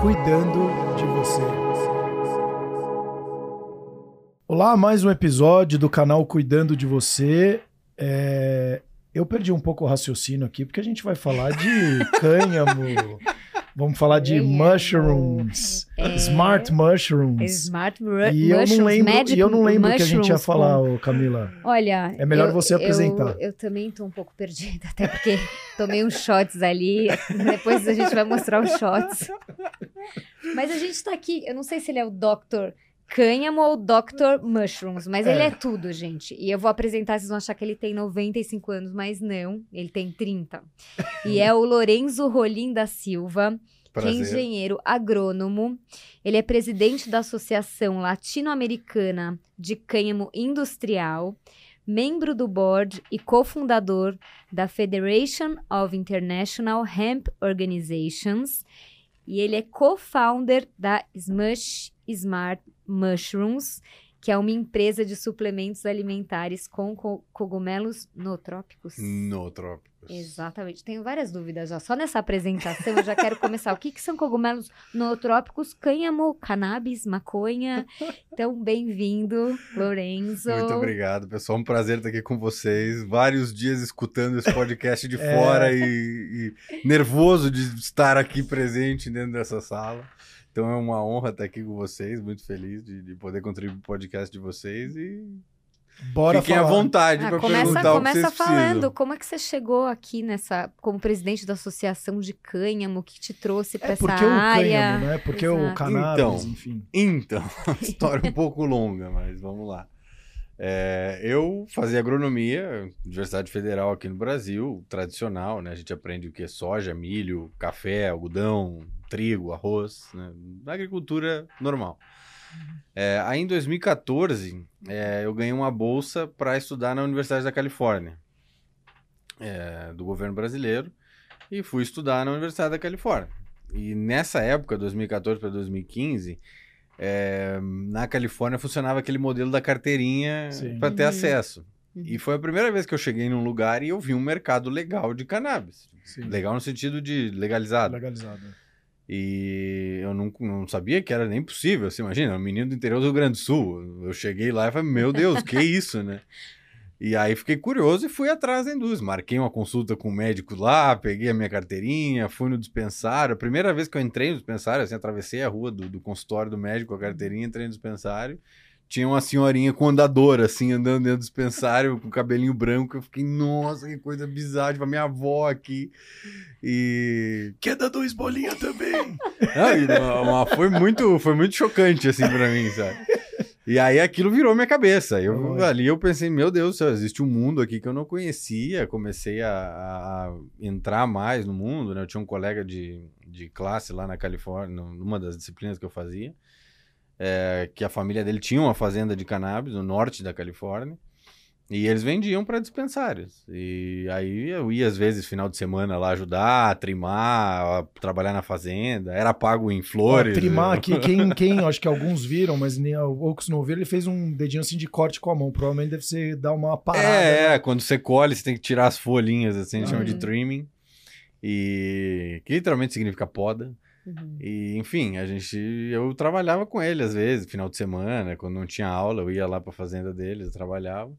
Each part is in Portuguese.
cuidando de você. Olá, mais um episódio do canal Cuidando de Você. É, Eu perdi um pouco o raciocínio aqui, porque a gente vai falar de cânhamo, vamos falar de Cânhamo. mushrooms, É. smart mushrooms. Smart mu E eu não mushrooms, lembro, magic e eu não lembro o que a gente ia mushrooms, falar, com- Camila. Olha, É melhor eu- você apresentar. Eu, eu também tô um pouco perdida, até porque tomei uns shots ali. Depois a gente vai mostrar os shots. Mas a gente tá aqui, eu não sei se ele é o Dr. Cânhamo ou Dr. Mushrooms, mas ele É. é tudo, gente. E eu vou apresentar, vocês vão achar que ele tem 95 anos, mas não, ele tem 30. E é o Lorenzo Rolim da Silva, que é Prazer. engenheiro agrônomo. Ele é presidente da Associação Latino-Americana de Cânhamo Industrial, membro do board e cofundador da Federation of International Hemp Organizations. E ele é co-founder da Smush Smart Mushrooms, que é uma empresa de suplementos alimentares com co- cogumelos nootrópicos. Nootrópicos. Exatamente. Tenho várias dúvidas já. Só nessa apresentação eu já quero começar. O que, que são cogumelos nootrópicos? Cânhamo, cannabis, maconha. Então, bem-vindo, Lorenzo. Muito obrigado, pessoal. Um prazer estar aqui com vocês. Vários dias escutando esse podcast de É. fora e, e nervoso de estar aqui presente dentro dessa sala. Então é uma honra estar aqui com vocês, muito feliz de, de poder contribuir para o podcast de vocês e Bora fiquem à falar. vontade Ah, para começa perguntar o que começa vocês falando. precisam. Como é que você chegou aqui nessa, como presidente da Associação de Cânhamo? O que te trouxe para É essa porque o área? cânhamo, né? Porque o Exato. cannabis, Então. enfim. Então, uma história um pouco longa, mas vamos lá. É, eu fazia agronomia, Universidade Federal aqui no Brasil, tradicional, né? A gente aprende o que é soja, milho, café, algodão, trigo, arroz, né? Agricultura normal. É, aí em 2014, é, eu ganhei uma bolsa para estudar na Universidade da Califórnia, é, do governo brasileiro, e fui estudar na Universidade da Califórnia. E nessa época, 2014 para 2015, é, na Califórnia funcionava aquele modelo da carteirinha para ter Uhum. acesso. Uhum. E foi a primeira vez que eu cheguei num lugar e eu vi um mercado legal de cannabis. Sim. Legal no sentido de legalizado. Legalizado. E eu não, não sabia que era nem possível. Você imagina, um menino do interior do Rio Grande do Sul. Eu cheguei lá e falei, meu Deus, que isso, né? E aí fiquei curioso e fui atrás da indústria. Marquei uma consulta com o médico lá, peguei a minha carteirinha, fui no dispensário. A primeira vez que eu entrei no dispensário, assim, atravessei a rua do, do consultório do médico com a carteirinha, entrei no dispensário. Tinha uma senhorinha com andador, assim, andando dentro do dispensário, com cabelinho branco. Eu fiquei, nossa, que coisa bizarra, tipo, a minha avó aqui. E Quer dar dois bolinhas também? não, uma- uma- foi, muito, foi muito chocante, assim, pra mim, sabe? E aí aquilo virou minha cabeça. Eu, ali eu pensei, meu Deus do céu, existe um mundo aqui que eu não conhecia. Comecei a, a- a entrar mais no mundo, né? Eu tinha um colega de, de classe lá na Califórnia, numa das disciplinas que eu fazia, é, que a família dele tinha uma fazenda de cannabis no norte da Califórnia. E eles vendiam para dispensários. E aí eu ia, às vezes, final de semana lá ajudar, trimar, a- trabalhar na fazenda. Era pago em flores. Ó, trimar aqui, quem, quem, acho que alguns viram, mas nem poucos não viram, ele fez um dedinho assim de corte com a mão. Provavelmente deve ser dar uma parada. É, né? é, quando você colhe, você tem que tirar as folhinhas, assim, a gente chama de Uhum. trimming. E que literalmente significa poda. Uhum. E, enfim, a gente. Eu trabalhava com ele às vezes, final de semana, quando não tinha aula, eu ia lá para a fazenda deles, eu trabalhava.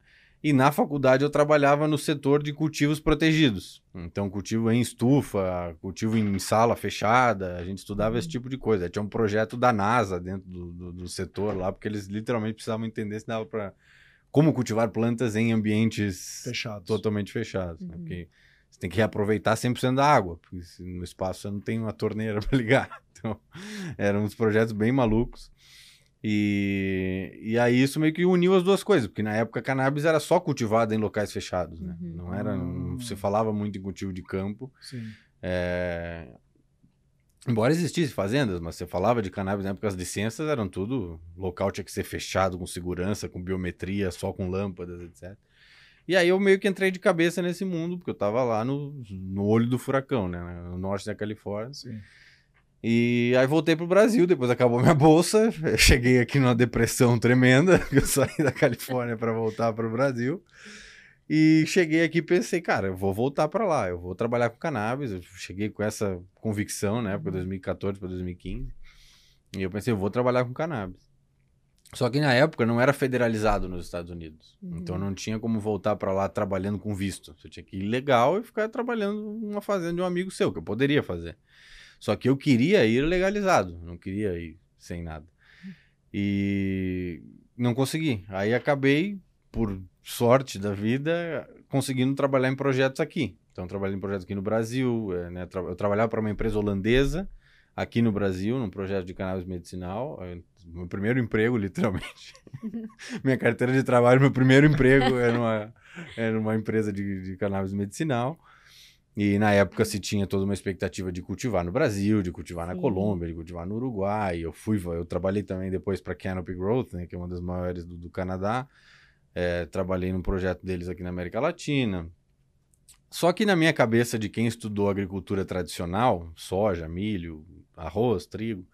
E na faculdade eu trabalhava no setor de cultivos protegidos. Então, cultivo em estufa, cultivo em sala fechada, a gente estudava esse tipo de coisa. Tinha um projeto da NASA dentro do, do, do setor lá, porque eles literalmente precisavam entender se dava para. Como cultivar plantas em ambientes Fechados. totalmente fechados. né? Uhum. Porque você tem que reaproveitar 100% da água, porque no espaço você não tem uma torneira para ligar. Então, eram uns projetos bem malucos. E, e aí isso meio que uniu as duas coisas, porque na época a cannabis era só cultivada em locais fechados, né? Uhum. Não era, não se falava muito em cultivo de campo. Sim. É, Embora existisse fazendas, mas você falava de cannabis na época, as licenças eram tudo. Local tinha que ser fechado com segurança, com biometria, só com lâmpadas, etc. E aí eu meio que entrei de cabeça nesse mundo, porque eu tava lá no, no olho do furacão, né? No norte da Califórnia. Sim. E aí voltei pro Brasil, depois acabou minha bolsa. Eu cheguei aqui numa depressão tremenda, que eu saí da Califórnia para voltar pro Brasil. E cheguei aqui e pensei, cara, eu vou voltar para lá, eu vou trabalhar com cannabis. Eu cheguei com essa convicção, né, época 2014 para 2015. E eu pensei, eu vou trabalhar com cannabis. Só que na época não era federalizado nos Estados Unidos. Uhum. Então não tinha como voltar para lá trabalhando com visto. Você tinha que ir legal e ficar trabalhando numa fazenda de um amigo seu, que eu poderia fazer. Só que eu queria ir legalizado, não queria ir sem nada. E não consegui. Aí acabei, por sorte da vida, conseguindo trabalhar em projetos aqui. Então, trabalhei em projetos aqui no Brasil. é, né, eu trabalhava para uma empresa holandesa aqui no Brasil, num projeto de cannabis medicinal. é, Meu primeiro emprego, literalmente. Minha carteira de trabalho, meu primeiro emprego era numa, era numa empresa de, de cannabis medicinal. E na época se tinha toda uma expectativa de cultivar no Brasil, de cultivar na Sim. Colômbia, de cultivar no Uruguai. Eu fui, eu trabalhei também depois para Canopy Growth, né, que é uma das maiores do, do Canadá. É, trabalhei num projeto deles aqui na América Latina. Só que na minha cabeça de quem estudou agricultura tradicional, soja, milho, arroz, trigo,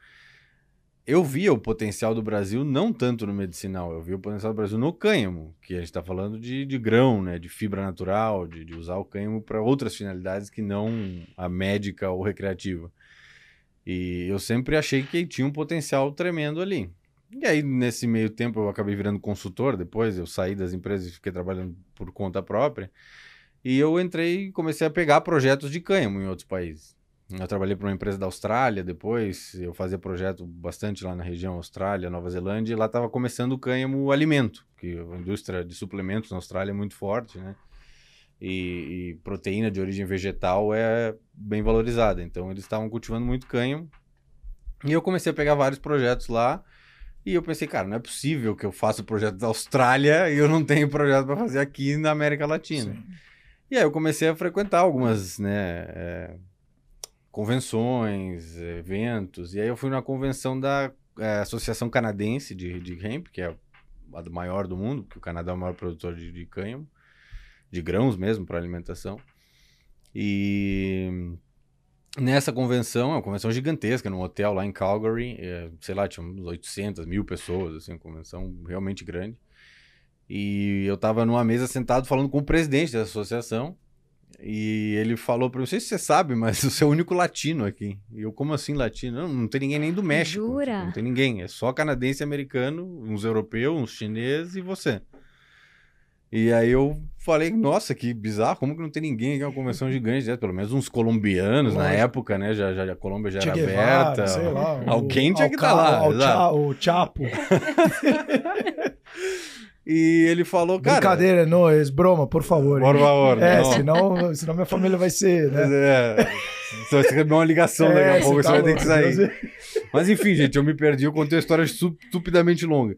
eu via o potencial do Brasil não tanto no medicinal, eu via o potencial do Brasil no cânhamo, que a gente está falando de, de grão, né, de fibra natural, de, de usar o cânhamo para outras finalidades que não a médica ou recreativa. E eu sempre achei que tinha um potencial tremendo ali. E aí, nesse meio tempo, eu acabei virando consultor. Depois, eu saí das empresas e fiquei trabalhando por conta própria. E eu entrei e comecei a pegar projetos de cânhamo em outros países. Eu trabalhei para uma empresa da Austrália, depois eu fazia projeto bastante lá na região Austrália, Nova Zelândia, e lá estava começando o cânhamo alimento, que a indústria de suplementos na Austrália é muito forte, né? E, e proteína de origem vegetal é bem valorizada, então eles estavam cultivando muito cânhamo. E eu comecei a pegar vários projetos lá, e eu pensei, cara, não é possível que eu faça o projeto da Austrália e eu não tenho projeto para fazer aqui na América Latina. Sim. E aí eu comecei a frequentar algumas, né, é, convenções, eventos. E aí eu fui na convenção da é, Associação Canadense de, de Hemp, que é a maior do mundo, porque o Canadá é o maior produtor de, de cânhamo, de grãos mesmo para alimentação. E nessa convenção, é uma convenção gigantesca, num hotel lá em Calgary, é, sei lá, tinha uns 800 mil pessoas, assim, uma convenção realmente grande. E eu tava numa mesa sentado falando com o presidente da associação. E ele falou pra mim, não sei se você sabe, mas você é o único latino aqui. E eu, como assim latino? Não, não tem ninguém nem do México. Jura? Não tem ninguém. É só canadense e americano, uns europeus, uns chineses e você. E aí eu falei, nossa, que bizarro, como que não tem ninguém aqui? É uma convenção gigante, né? pelo menos uns colombianos na Lógico. época, né? Já, já, a Colômbia já Che era Guevara, aberta. sei lá. Alguém o- tinha que estar lá. O, o Chapo. E ele falou, cara... Brincadeira, não, é broma, por favor. Por favor, É, não. senão, senão minha família vai ser, né? É, você receber uma ligação daqui É, a pouco, tá você vai ter que sair. Mas enfim, gente, eu me perdi, eu contei uma história estu- estupidamente longa.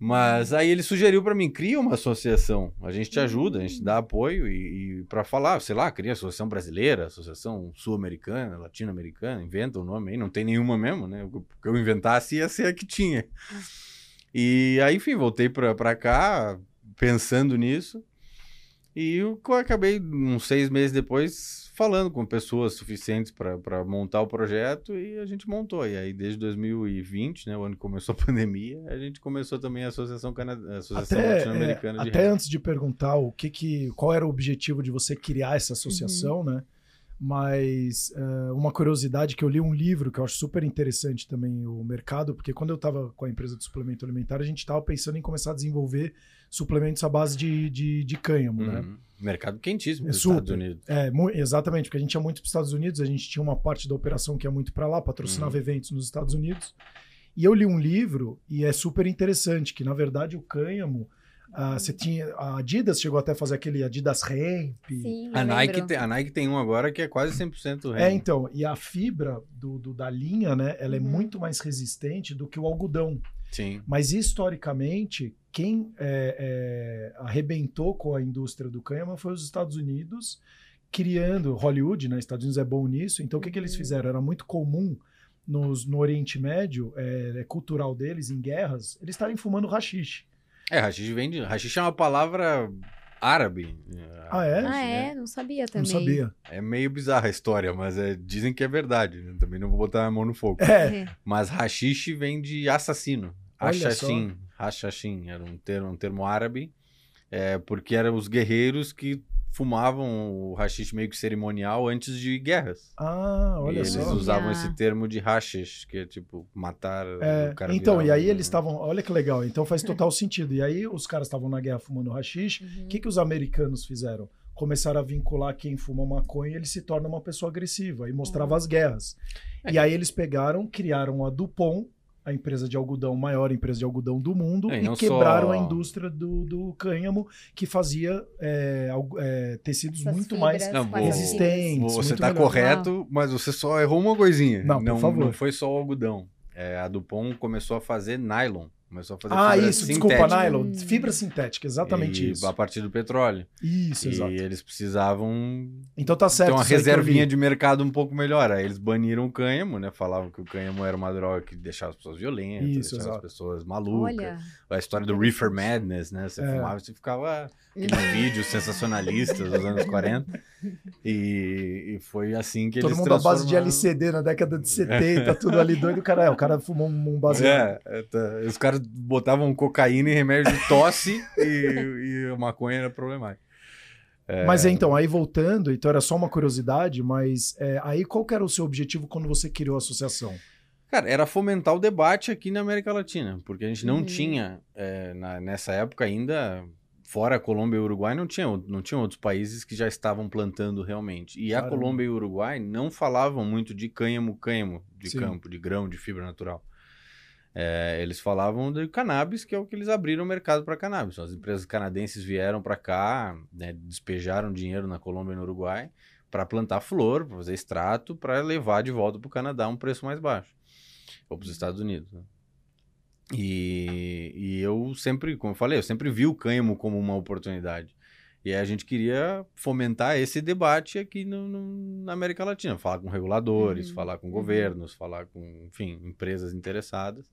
Mas aí ele sugeriu pra mim, cria uma associação, a gente te ajuda, a gente dá apoio e, e para falar, sei lá, cria associação brasileira, associação sul-americana, latino-americana, inventa o nome aí, não tem nenhuma mesmo, né? O que eu inventasse ia ser a que tinha. E aí, enfim, voltei pra, pra cá pensando nisso e eu acabei, uns seis meses depois, falando com pessoas suficientes para montar o projeto e a gente montou. E aí, desde 2020, né, o ano que começou a pandemia, a gente começou também a Associação, Cana... Associação Até, Latino-Americana é, de até antes de perguntar o que que, qual era o objetivo de você criar essa associação, né? Mas é, uma curiosidade que eu li um livro que eu acho super interessante também o mercado, porque quando eu estava com a empresa de suplemento alimentar, a gente estava pensando em começar a desenvolver suplementos à base de, de, de cânhamo, né? Uhum. Mercado quentíssimo É. Estados Unidos. É, exatamente, porque a gente ia muito para os Estados Unidos, a gente tinha uma parte da operação que ia muito para lá, patrocinava Uhum. eventos nos Estados Unidos. E eu li um livro, e é super interessante, que na verdade o cânhamo, ah, você tinha. A Adidas chegou até a fazer aquele Adidas Hemp. Sim, A Nike, tem, a Nike tem um agora que é quase 100% É, hemp. então, e a fibra do, do- da linha, né, ela é Uhum. muito mais resistente do que o algodão. Sim. Mas historicamente, quem é, é, arrebentou com a indústria do cânhamo foi os Estados Unidos, criando Hollywood, né? Estados Unidos é bom nisso. Então, o que, que eles Uhum. fizeram? Era muito comum nos, no Oriente Médio, é, é cultural deles, em guerras, eles estarem fumando rachixe. É, hashish vem de... Hashish é uma palavra árabe. Ah, é? Ah, é? Não sabia Não também. sabia. É meio bizarra a história, mas é- dizem que é verdade. né? Também não vou botar a mão no fogo. É, Mas hashish vem de assassino. Hashashin. Hashashin era um termo, um termo árabe É, porque eram os guerreiros que fumavam o hashish meio que cerimonial antes de guerras. Ah, e olha eles só. usavam Olha. esse termo de hashish, que é tipo matar É, o cara então, virar e aí um- eles estavam. Olha que legal, então faz total sentido. E aí os caras estavam na guerra fumando rachixe. Uhum. O que, que os americanos fizeram? Começaram a vincular quem fuma maconha, ele se torna uma pessoa agressiva e mostrava Uhum. as guerras. E aí eles pegaram, criaram a Dupont, a empresa de algodão, maior empresa de algodão do mundo, É, e não quebraram só- a indústria do, do cânhamo, que fazia é, é, tecidos Essas muito mais Não, resistentes. Você tá melhor. correto, mas você só errou uma coisinha. Não, por favor. não foi só o algodão. É, a Dupont começou a fazer nylon. Começou a fazer Ah, fibra isso, desculpa, sintética. nylon. Hum. Fibra sintética, exatamente E isso. A partir do petróleo. Isso, e exato. eles precisavam Então tá certo. ter uma reservinha de mercado um pouco melhor. Aí eles baniram o cânhamo, né? Falavam que o cânhamo era uma droga que deixava as pessoas violentas, Isso, deixava exato. as pessoas malucas. Olha, A história do Reefer Madness, né? Você É. fumava e você ficava vídeos sensacionalistas dos anos 40. E, e foi assim que Todo eles mundo à base de transformaram- LCD na década de 70, tudo ali doido. Cara, é, o cara fumou um, baseado. É, é, tá. os caras botavam cocaína em remédio de tosse e, e maconha era problemática. Mas então, aí voltando, então era só uma curiosidade, mas é, aí qual que era o seu objetivo quando você criou a associação? Cara, era fomentar o debate aqui na América Latina, porque a gente não Uhum. tinha, é, na- nessa época ainda, fora a Colômbia e o Uruguai, não tinha, não tinha outros países que já estavam plantando realmente. E a. Colômbia e o Uruguai não falavam muito de cânhamo, cânhamo de Sim. campo, de grão, de fibra natural. É, eles falavam de cannabis, que é o que eles abriram o mercado para cannabis. As empresas canadenses vieram para cá, né, despejaram dinheiro na Colômbia e no Uruguai para plantar flor, para fazer extrato, para levar de volta para o Canadá a um preço mais baixo ou para os Estados Unidos. né? E, e eu sempre, como eu falei, eu sempre vi o cânhamo como uma oportunidade. E aí a gente queria fomentar esse debate aqui no, no- na América Latina, falar com reguladores, Uhum, falar com uhum. governos, falar com, enfim, empresas interessadas.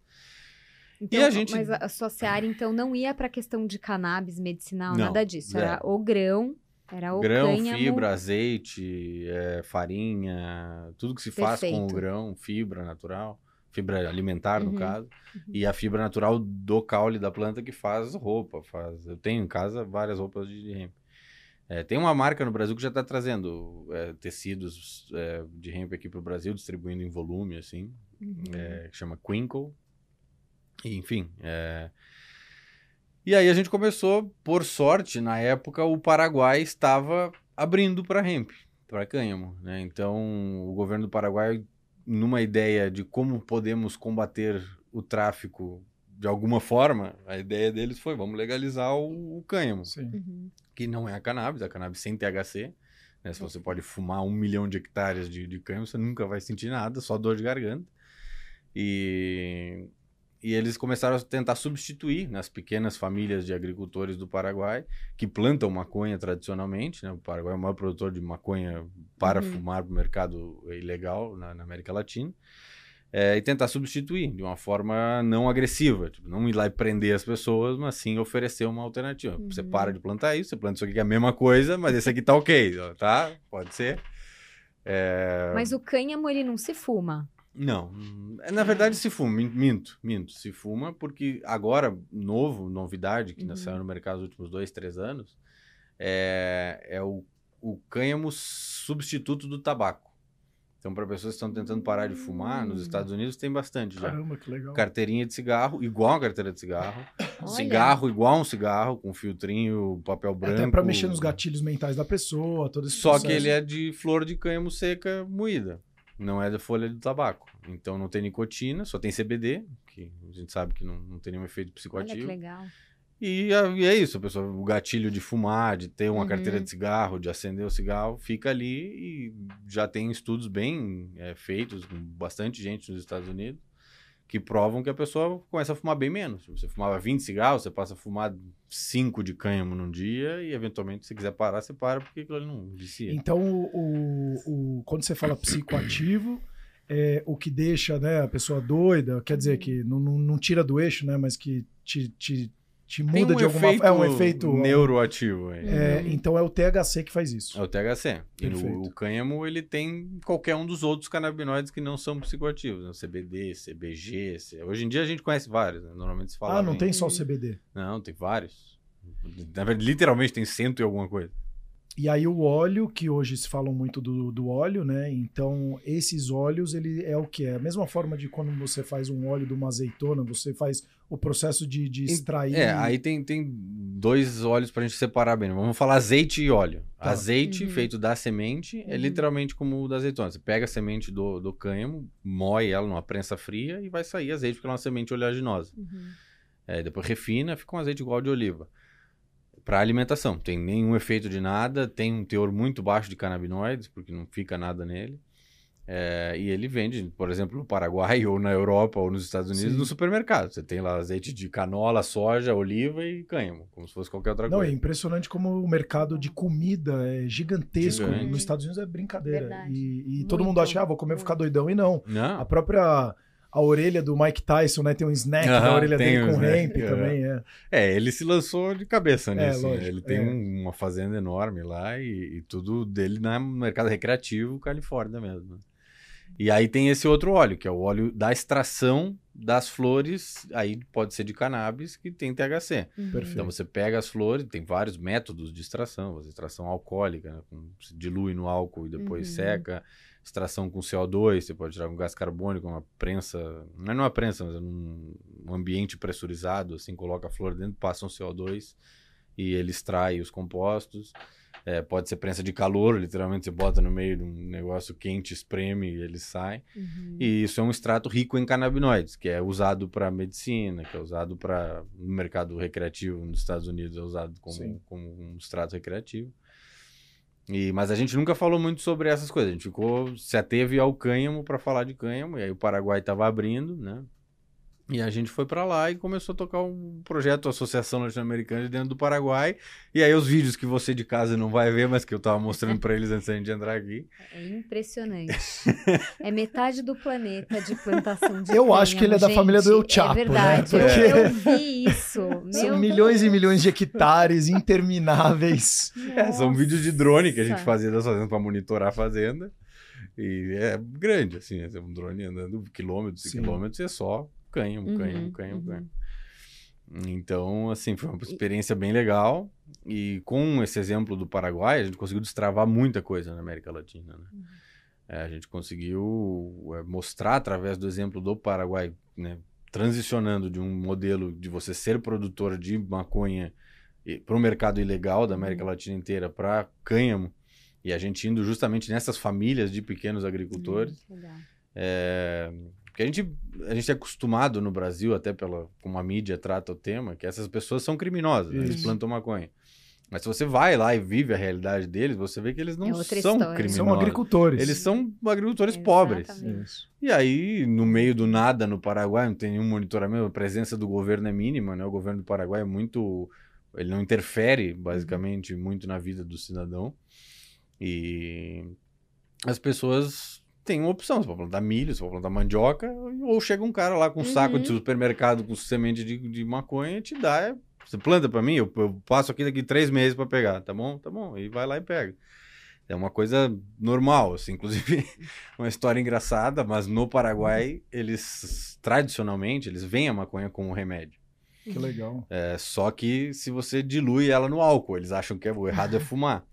Então, E a gente- Mas a sua seara, então, não ia para questão de cannabis medicinal, Não, nada disso. Era zero. o grão, era o grão, cânhamo. fibra, azeite, é, farinha, tudo que se faz com o Perfeito. grão, fibra natural, fibra alimentar, no Uhum, caso, uhum. e a fibra natural do caule da planta que faz roupa. Faz... Eu tenho em casa várias roupas de hemp. É, tem uma marca no Brasil que já está trazendo é, tecidos é, de hemp aqui para o Brasil, distribuindo em volume, assim, Uhum. é, que chama Quinkle. E, Enfim. é, E aí a gente começou, por sorte, na época o Paraguai estava abrindo para hemp, para cânhamo. Né? Então o governo do Paraguai, numa ideia de como podemos combater o tráfico de alguma forma, a ideia deles foi vamos legalizar o, o cânhamo, Sim. Uhum. que não é a cannabis, a cannabis sem THC. Né? Se você pode fumar um milhão de hectares de, de cânhamo, você nunca vai sentir nada, só dor de garganta. E, e eles começaram a tentar substituir nas pequenas famílias de agricultores do Paraguai, que plantam maconha tradicionalmente. Né? O Paraguai é o maior produtor de maconha para Uhum. fumar para o mercado ilegal na, na América Latina. É, e tentar substituir de uma forma não agressiva, tipo, não ir lá e prender as pessoas, mas sim oferecer uma alternativa. Você Uhum. para de plantar isso, você planta isso aqui que é a mesma coisa, mas esse aqui tá ok, tá? Pode ser. É, Mas o cânhamo, ele não se fuma. Não, na verdade se fuma, min- minto, minto, se fuma porque agora, novo, novidade que Uhum. saiu no mercado nos últimos dois, três anos, é, é o, o cânhamo substituto do tabaco. Então, para pessoas que estão tentando parar de fumar, nos Hum. Estados Unidos tem bastante já. Caramba, que legal. Carteirinha de cigarro, igual a carteira de cigarro. Olha. Cigarro igual um cigarro, com filtrinho, papel branco. Até pra mexer nos gatilhos mentais da pessoa, todo esse Só processo. que ele é de flor de cânhamo seca moída. Não é da folha de tabaco. Então não tem nicotina, só tem CBD, que a gente sabe que não, não tem nenhum efeito Olha que psicoativo. legal. E, é isso, a pessoa, o gatilho de fumar, de ter uma Uhum. carteira de cigarro, de acender o cigarro, fica ali e já tem estudos bem é, feitos com bastante gente nos Estados Unidos que provam que a pessoa começa a fumar bem menos. Você fumava 20 cigarros, você passa a fumar 5 de cânhamo num dia e eventualmente se quiser parar, você para porque aquilo ali não vicia. Então, o- o- quando você fala psicoativo, é o que deixa né, a pessoa doida, quer dizer que não, não, não tira do eixo, né, mas que te, te, te muda um de alguma efeito forma. É um efeito. neuroativo. é, Uhum. então é o THC que faz isso. É o THC. E Perfeito. no, o cânhamo, ele tem qualquer um dos outros canabinoides que não são psicoativos. Né? CBD, CBG. C- Hoje em dia a gente conhece vários, né? Normalmente se fala. ah, não em- tem só o. CBD. Não, tem vários. Na verdade, literalmente tem cento e alguma coisa. E aí o óleo, que hoje se falam muito do, do óleo, né? Então, esses óleos, ele é o que? É a mesma forma de quando você faz um óleo de uma azeitona, você faz o processo de, de extrair... É, aí tem, tem dois óleos pra gente separar bem. Vamos falar azeite e óleo. Tá. Azeite Uhum. feito da semente é Uhum. literalmente como o da azeitona. Você pega a semente do, do cânhamo, moe ela numa prensa fria e vai sair azeite, porque ela é uma semente oleaginosa. Uhum. É, depois refina, fica um azeite igual de oliva. Para alimentação, tem nenhum efeito de nada, tem um teor muito baixo de canabinoides, porque não fica nada nele. É, e ele vende, por exemplo, no Paraguai ou na Europa ou nos Estados Unidos, Sim. no supermercado. Você tem lá azeite de canola, soja, oliva e cânhamo, como se fosse qualquer outra Não, é coisa. impressionante como o mercado de comida é gigantesco. Gigante. Nos Estados Unidos é brincadeira. Verdade. E, e todo mundo acha, ah, vou comer, vou ficar doidão. E não. Não, A própria a orelha do Mike Tyson, né? Tem um snack Aham, na orelha dele com hemp aham. também, é. É, ele se lançou de cabeça É, nisso. né? lógico, Ele tem é. um- uma fazenda enorme lá e, e tudo dele no mercado recreativo, Califórnia mesmo. E aí tem esse outro óleo, que é o óleo da extração das flores, aí pode ser de cannabis, que tem THC. Uhum. Perfeito. Então você pega as flores, tem vários métodos de extração, você extração alcoólica, né, com- se dilui no álcool e depois Uhum. seca, extração com CO2, você pode tirar com gás carbônico, uma prensa, não é numa prensa, mas é num um ambiente pressurizado, assim, coloca a flor dentro, passa um CO2 e ele extrai os compostos. É, pode ser prensa de calor, literalmente você bota no meio de um negócio quente, espreme e ele sai. Uhum. E isso é um extrato rico em canabinoides, que é usado para medicina, que é usado para no mercado recreativo nos Estados Unidos, é usado como, Sim. como um extrato recreativo. E, mas a gente nunca falou muito sobre essas coisas. A gente ficou se ateve ao cânhamo para falar de cânhamo, e aí o Paraguai estava abrindo, né? E a gente foi para lá e começou a tocar um projeto Associação Latino-Americana dentro do Paraguai. E aí os vídeos que você de casa não vai ver, mas que eu tava mostrando para eles antes da gente entrar aqui. É impressionante. é metade do planeta de plantação de Eu acho que ele é da cânhamo, família do gente. El Chapo, É verdade, né? eu, Porque- eu vi isso. São Meu milhões e Deus. milhões de hectares intermináveis. É, são vídeos de drone que a gente fazia das fazendas para monitorar a fazenda. E é grande, assim, é um drone andando quilômetros e quilômetros e é só cânhamo, Uhum, cânhamo, cânhamo, uhum. cânhamo. Então, assim, foi uma experiência bem legal. E com esse exemplo do Paraguai, a gente conseguiu destravar muita coisa na América Latina, né? Uhum. É, a gente conseguiu é, mostrar através do exemplo do Paraguai, né, transicionando de um modelo de você ser produtor de maconha para o mercado ilegal da América Uhum. Latina inteira para cânhamo, e a gente indo justamente nessas famílias de pequenos agricultores. Hum. É, porque a gente, a gente é acostumado no Brasil, até pela como a mídia trata o tema, que essas pessoas são criminosas, né? eles plantam maconha. Mas se você vai lá e vive a realidade deles, você vê que eles não É são história. criminosos. São agricultores. Eles são agricultores pobres. Exatamente. Isso. E aí, no meio do nada, no Paraguai, não tem nenhum monitoramento, a presença do governo é mínima, né? O governo do Paraguai é muito. Ele não interfere, basicamente, muito na vida do cidadão. E as pessoas têm uma opção: você pode plantar milho, você pode plantar mandioca, ou chega um cara lá com um saco de Uhum. supermercado com semente de, de maconha e te dá. é, Você planta pra mim, eu, eu passo aqui daqui três meses pra pegar, tá bom? Tá bom. E vai lá e pega. É uma coisa normal, assim, inclusive uma história engraçada, mas no Paraguai, eles, tradicionalmente, eles veem a maconha como um remédio. Que legal. É, só que se você dilui ela no álcool, eles acham que é, o errado é fumar.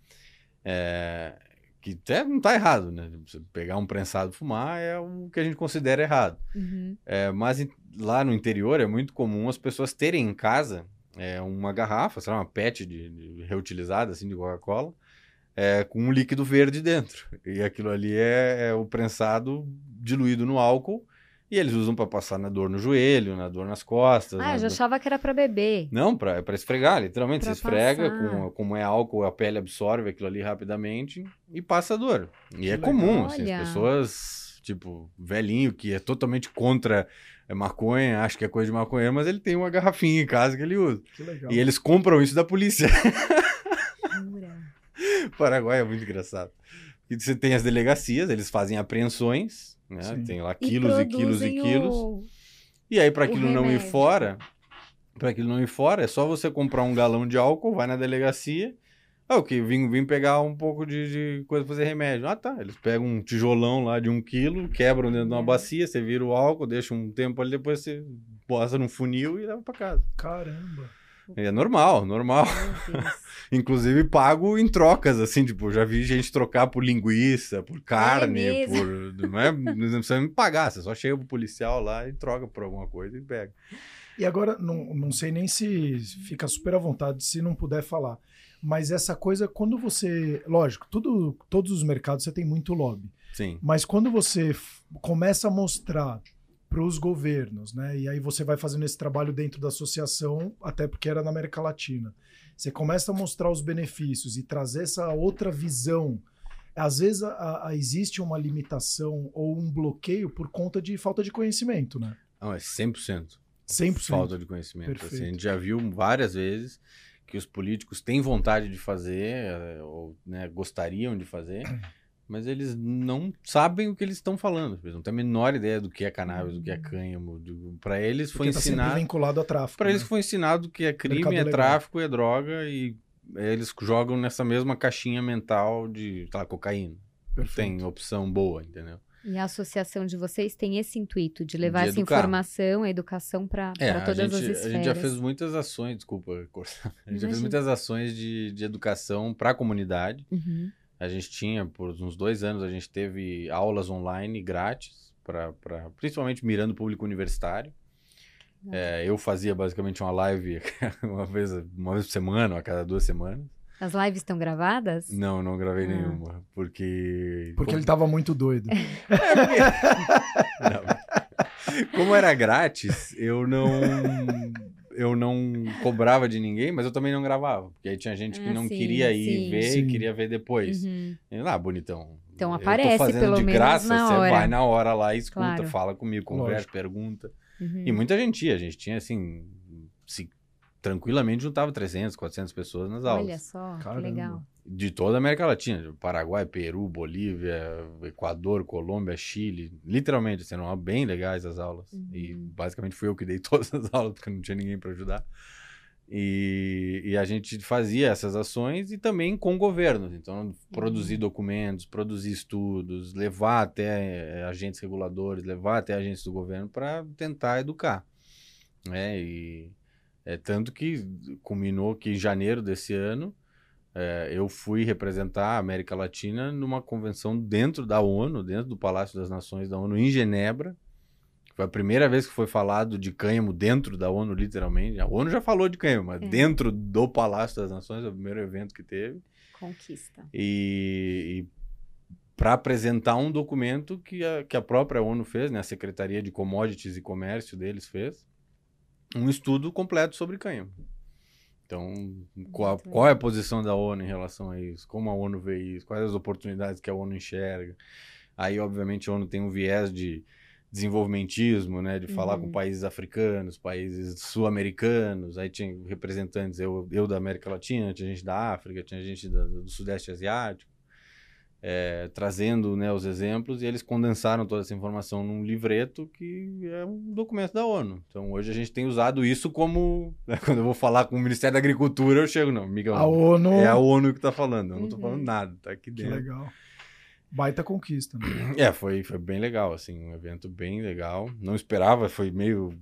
É, que até não tá errado, né? Você pegar um prensado e fumar é o que a gente considera errado. Uhum. É, mas em- lá no interior é muito comum as pessoas terem em casa é, uma garrafa, sei lá, uma PET de, de reutilizada, assim, de Coca-Cola, é, com um líquido verde dentro. E aquilo ali é, é o prensado diluído no álcool e eles usam para passar na dor no joelho, na dor nas costas. Ah, na eu já dor- achava que era pra beber. Não, pra, é pra esfregar, literalmente. Pra você esfrega, com, como é álcool, a pele absorve aquilo ali rapidamente e passa a dor. E Que é legal. comum, assim, as pessoas, tipo, velhinho que é totalmente contra a maconha, acha que é coisa de maconheiro, mas ele tem uma garrafinha em casa que ele usa. Que legal. E eles compram isso da polícia. Paraguai é muito engraçado. E você tem as delegacias, eles fazem apreensões, né? Sim. Tem lá quilos e quilos e quilos. o- E aí, para aquilo não ir fora, para aquilo não ir fora, é só você comprar um galão de álcool, vai na delegacia. Ah, o que? Vim, vim pegar um pouco de, de coisa pra fazer remédio. Ah, tá. Eles pegam um tijolão lá de um quilo, quebram dentro de uma É. bacia, você vira o álcool, deixa um tempo ali, depois você posta num funil e leva pra casa. Caramba. É normal, normal. Inclusive pago em trocas, assim, tipo, já vi gente trocar por linguiça, por carne, mesmo? por. Não, é, não precisa me pagar, você só chega pro policial lá e troca por alguma coisa e pega. E agora, não, não sei nem se fica super à vontade se não puder falar. Mas essa coisa, quando você. Lógico, tudo, todos os mercados você tem muito lobby. Sim. Mas quando você começa a mostrar para os governos, né? E aí você vai fazendo esse trabalho dentro da associação, até porque era na América Latina. Você começa a mostrar os benefícios e trazer essa outra visão. Às vezes a- a- existe uma limitação ou um bloqueio por conta de falta de conhecimento, né? Não, é 100%. 100%. Falta de conhecimento. Assim, a gente já viu várias vezes que os políticos têm vontade de fazer, eh, ou né, gostariam de fazer, mas eles não sabem o que eles estão falando. Eles não têm a menor ideia do que é cannabis, do que é cânhamo. Para eles foi Porque tá sempre ensinado. vinculado a tráfico. Para eles né? foi ensinado que é crime, Mercado é legal. tráfico, é droga e eles jogam nessa mesma caixinha mental de, sei lá, cocaína. Perfeito. tem opção boa, entendeu? E a associação de vocês tem esse intuito de levar De essa informação, a educação para É, a todas gente, as a esferas. gente já fez muitas ações, desculpa, a gente já fez Imagina. muitas ações de, de educação para a comunidade. Uhum. A gente tinha, por uns dois anos, a gente teve aulas online grátis, pra, pra, principalmente mirando o público universitário. É, eu fazia basicamente uma live uma vez, uma vez por semana, ou a cada duas semanas. As lives estão gravadas? Não, não gravei Ah. nenhuma, porque... Porque como- ele tava muito doido. Não. Como era grátis, eu não eu não cobrava de ninguém, mas eu também não gravava, porque aí tinha gente que Ah, não sim, queria ir sim. ver, Sim. queria ver depois. Uhum. Eu, ah, bonitão. Então eu aparece, tô fazendo pelo de menos, graça, na você hora. vai na hora lá e escuta, Claro. fala comigo, conversa, Lógico. pergunta. Uhum. E muita gente ia, a gente tinha assim, se tranquilamente juntava 300, 400 pessoas nas aulas. Olha só, que Caramba. legal. De toda a América Latina, de Paraguai, Peru, Bolívia, Equador, Colômbia, Chile, literalmente, assim, eram bem legais as aulas. E Uhum. basicamente fui eu que dei todas as aulas, porque não tinha ninguém para ajudar. E, e a gente fazia essas ações e também com governos. Então, produzir documentos, produzir estudos, levar até eh, agentes reguladores, levar até agentes do governo para tentar educar. Né? E é tanto que culminou que em janeiro desse ano eh, eu fui representar a América Latina numa convenção dentro da ONU, dentro do Palácio das Nações da ONU, em Genebra. Foi a primeira vez que foi falado de cânhamo dentro da ONU, literalmente. A ONU já falou de cânhamo, mas É. dentro do Palácio das Nações, é o primeiro evento que teve. Conquista. E, para apresentar um documento que a, que a própria ONU fez, né, a Secretaria de Commodities e Comércio deles fez, um estudo completo sobre cânhamo. Então, qual, qual é a posição da ONU em relação a isso? Como a ONU vê isso? Quais as oportunidades que a ONU enxerga? Aí, obviamente, a ONU tem um viés de desenvolvimentismo, né? De falar Uhum. com países africanos, países sul-americanos. Aí tinha representantes, eu, eu da América Latina, tinha gente da África, tinha gente da- do Sudeste Asiático. É, trazendo né, os exemplos e eles condensaram toda essa informação num livreto que é um documento da ONU. Então hoje a gente tem usado isso como né, quando eu vou falar com o Ministério da Agricultura eu chego não, amigão, A ONU. é a ONU que está falando, eu não estou Uhum. falando nada, tá aqui Que dentro. legal. Baita conquista. Né? É, foi, foi bem legal, assim, um evento bem legal. Não esperava, foi meio.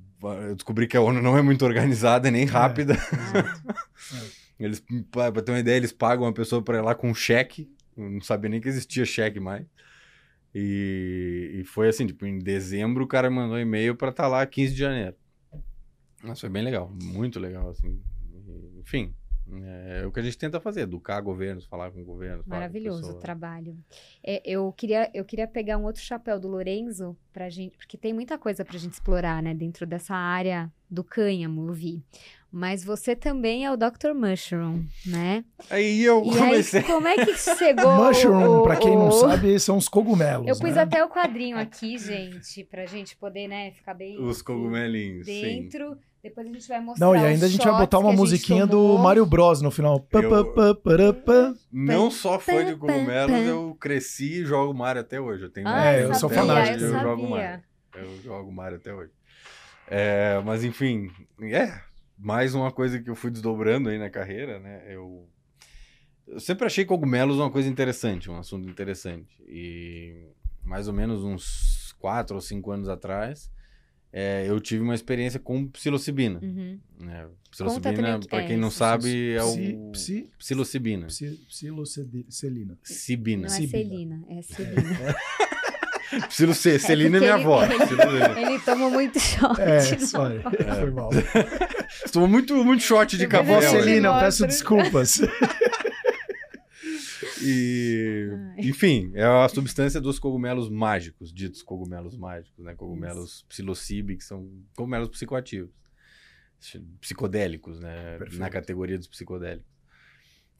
Eu descobri que a ONU não é muito organizada nem rápida. Eles, pra pra ter uma ideia, eles pagam uma pessoa para ir lá com um cheque. Não sabia nem que existia cheque mais. E, e foi assim, tipo, em dezembro o cara mandou um e-mail para estar lá 15 de janeiro. Mas foi bem legal, muito legal, assim. Enfim, é, o que a gente tenta fazer, educar governos, falar com governos. falar com Maravilhoso o trabalho. É, eu, queria, eu queria pegar um outro chapéu do Lorenzo pra gente, porque tem muita coisa pra gente explorar, né, dentro dessa área do cânhamo, eu vi. Mas você também é o Dr. Mushroom, né? Aí eu E comecei. aí, como é que chegou? Mushroom, o- pra quem não sabe, são os cogumelos. Eu pus né? até o quadrinho aqui, gente, pra gente poder, né, ficar bem Os cogumelinhos, sim. Depois a gente vai mostrar Não, e os ainda a gente vai botar uma musiquinha do. Mario Bros no final. Eu-. Não só foi de cogumelos, eu cresci e jogo Mario até hoje. Eu tenho Ah, É, eu sou fanático, Eu eu jogo. Mario. Eu jogo Mario até hoje. É, mas enfim, é. Mais uma coisa que eu fui desdobrando aí na carreira, né? Eu, eu sempre achei cogumelos uma coisa interessante, um assunto interessante. E mais ou menos uns quatro ou cinco anos atrás, é, eu tive uma experiência com psilocibina. Uhum. Né? Também Psilocibina, para é quem não isso. sabe, é o psi, psilocibina. psi, psilocelina. Cibina. Não é. Celina, é Celina. Psiloce- Celina é porque minha ele- avó. ele-. Ele tomou muito choque. É, não. sorry. Foi mal. Tomou muito, muito shot de Gabriel, hoje. Celina, eu peço desculpas. E, Ai. enfim, é a substância dos cogumelos mágicos, ditos cogumelos mágicos, né? Cogumelos psilocibe, que são cogumelos psicoativos, psicodélicos, né? Perfeito. Na categoria dos psicodélicos.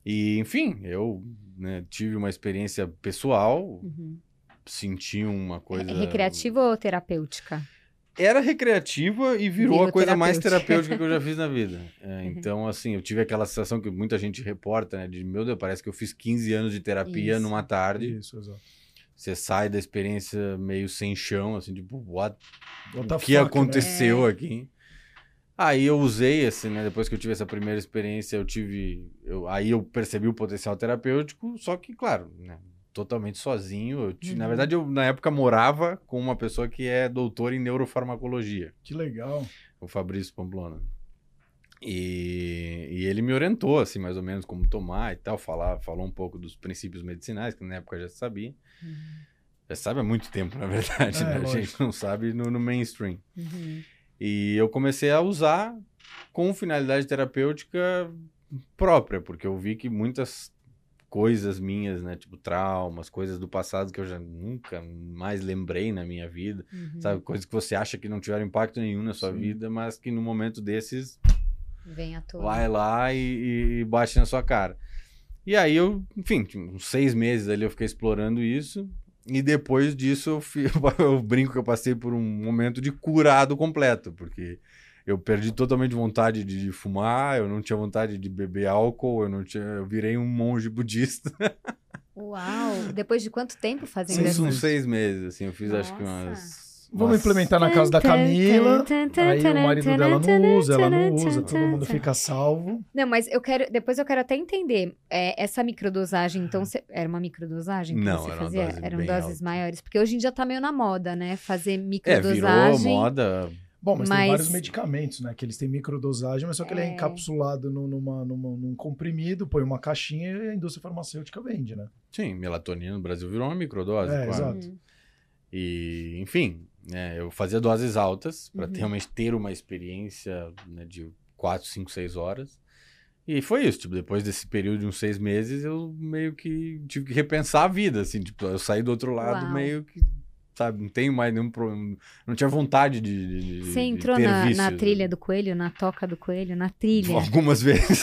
E, enfim, eu né, tive uma experiência pessoal, Uhum. senti uma coisa. É recreativa ou terapêutica? Era recreativa e virou a coisa mais terapêutica. que eu já fiz na vida. É, então, assim, eu tive aquela sensação que muita gente reporta, né? De, meu Deus, parece que eu fiz 15 anos de terapia Isso. numa tarde. Isso, exato. Você sai da experiência meio sem chão, assim, tipo, what, What o que fuck, né? aconteceu É. aqui? Aí eu usei, assim, né? Depois que eu tive essa primeira experiência, eu tive. Eu, aí eu percebi o potencial terapêutico, só que, claro, né? Totalmente sozinho. Eu ti- Na Uhum. verdade, eu na época morava com uma pessoa que é doutora em neurofarmacologia, Que legal. o Fabrício Pamplona. E, e ele me orientou, assim, mais ou menos como tomar e tal, falar, falou um pouco dos princípios medicinais, que na época eu já sabia. Já sabe há muito tempo, na verdade, É, né? A gente não sabe no, no mainstream. Uhum. E eu comecei a usar com finalidade terapêutica própria, porque eu vi que muitas coisas minhas, né, tipo traumas, coisas do passado que eu já nunca mais lembrei na minha vida, Uhum. sabe? Coisas que você acha que não tiveram impacto nenhum na sua Sim. vida, mas que no momento desses Vem à tona. vai lá e, e- bate na sua cara. E aí eu, enfim, uns seis meses ali eu fiquei explorando isso. E depois disso eu, fi- eu brinco que eu passei por um momento de curado completo, porque eu perdi totalmente vontade de, fumar, eu não tinha vontade de beber álcool, eu não tinha, eu virei um monge budista. Uau! Depois de quanto tempo fazendo Isso uns seis meses, assim, eu fiz acho que Nossa. umas. Vamos implementar na casa da Camila. Aí o marido dela não usa, ela não usa, todo mundo fica salvo. Não, mas eu quero. Depois eu quero até entender. é, essa microdosagem, então, cê- era uma microdosagem que Não, você era uma fazia? dose Eram bem doses alta. maiores. Porque hoje em dia tá meio na moda, né? Fazer É, virou microdosagem. moda. Bom, mas, tem Mas- vários medicamentos, né? Que eles têm microdosagem, mas só que ele é É. encapsulado num, numa, numa- num comprimido, põe uma caixinha e a indústria farmacêutica vende, né? Sim, melatonina no Brasil virou uma microdose, É, claro. exato. Uhum. E, enfim, né, eu fazia doses altas para Uhum. realmente ter uma experiência né, de 4, 5, 6 horas. E foi isso, tipo, depois desse período de uns seis meses, eu meio que tive que repensar a vida, assim, tipo, eu saí do outro lado Uau. meio que, sabe, não tenho mais nenhum problema, não tinha vontade de, de- de Você de entrou ter na, vícios, na né? trilha do coelho, na toca do coelho, na trilha. Algumas vezes.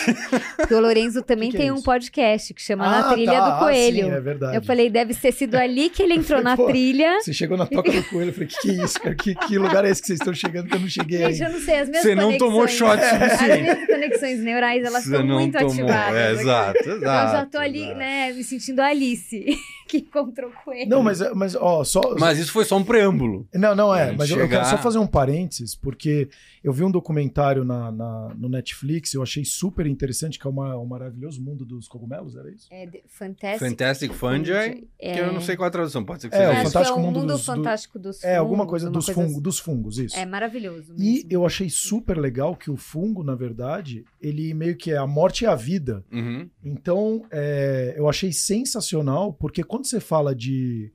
Porque o Lorenzo também Que que é tem um isso? podcast que chama Na Ah, Trilha tá, do ah, Coelho. sim, é verdade. eu falei, deve ter sido ali que ele entrou na Pô, trilha. Você chegou na toca do coelho, eu falei, que que é isso, cara? Que, que lugar é esse que vocês estão chegando que eu não cheguei Gente, ainda? eu não sei, as minhas Você não tomou shot As suficiente. minhas conexões neurais, elas Você estão não muito tomou. ativadas. É, exato, exato. Eu já tô ali, exato. né, me sentindo Alice, que encontrou com ele. Não, mas, mas ó, só. Mas isso foi só um preâmbulo. Não, não é, mas de eu, quero chegar- só fazer um parênteses, porque eu vi um documentário na, na- no Netflix, eu achei super interessante, que é uma- o maravilhoso mundo dos cogumelos, era isso? É Fantastic, Fantastic Fungi, É, que eu não sei qual é a tradução, pode ser que É, seja o acho isso. Fantástico é o Mundo mundo dos- do- fantástico dos É, alguma fungos, coisa uma dos, coisa fungo, dos fungos, isso. É maravilhoso E mesmo. eu achei super legal que o fungo, na verdade, ele meio que é a morte e a vida. Uhum. Então, é, eu achei sensacional, porque quando você fala de.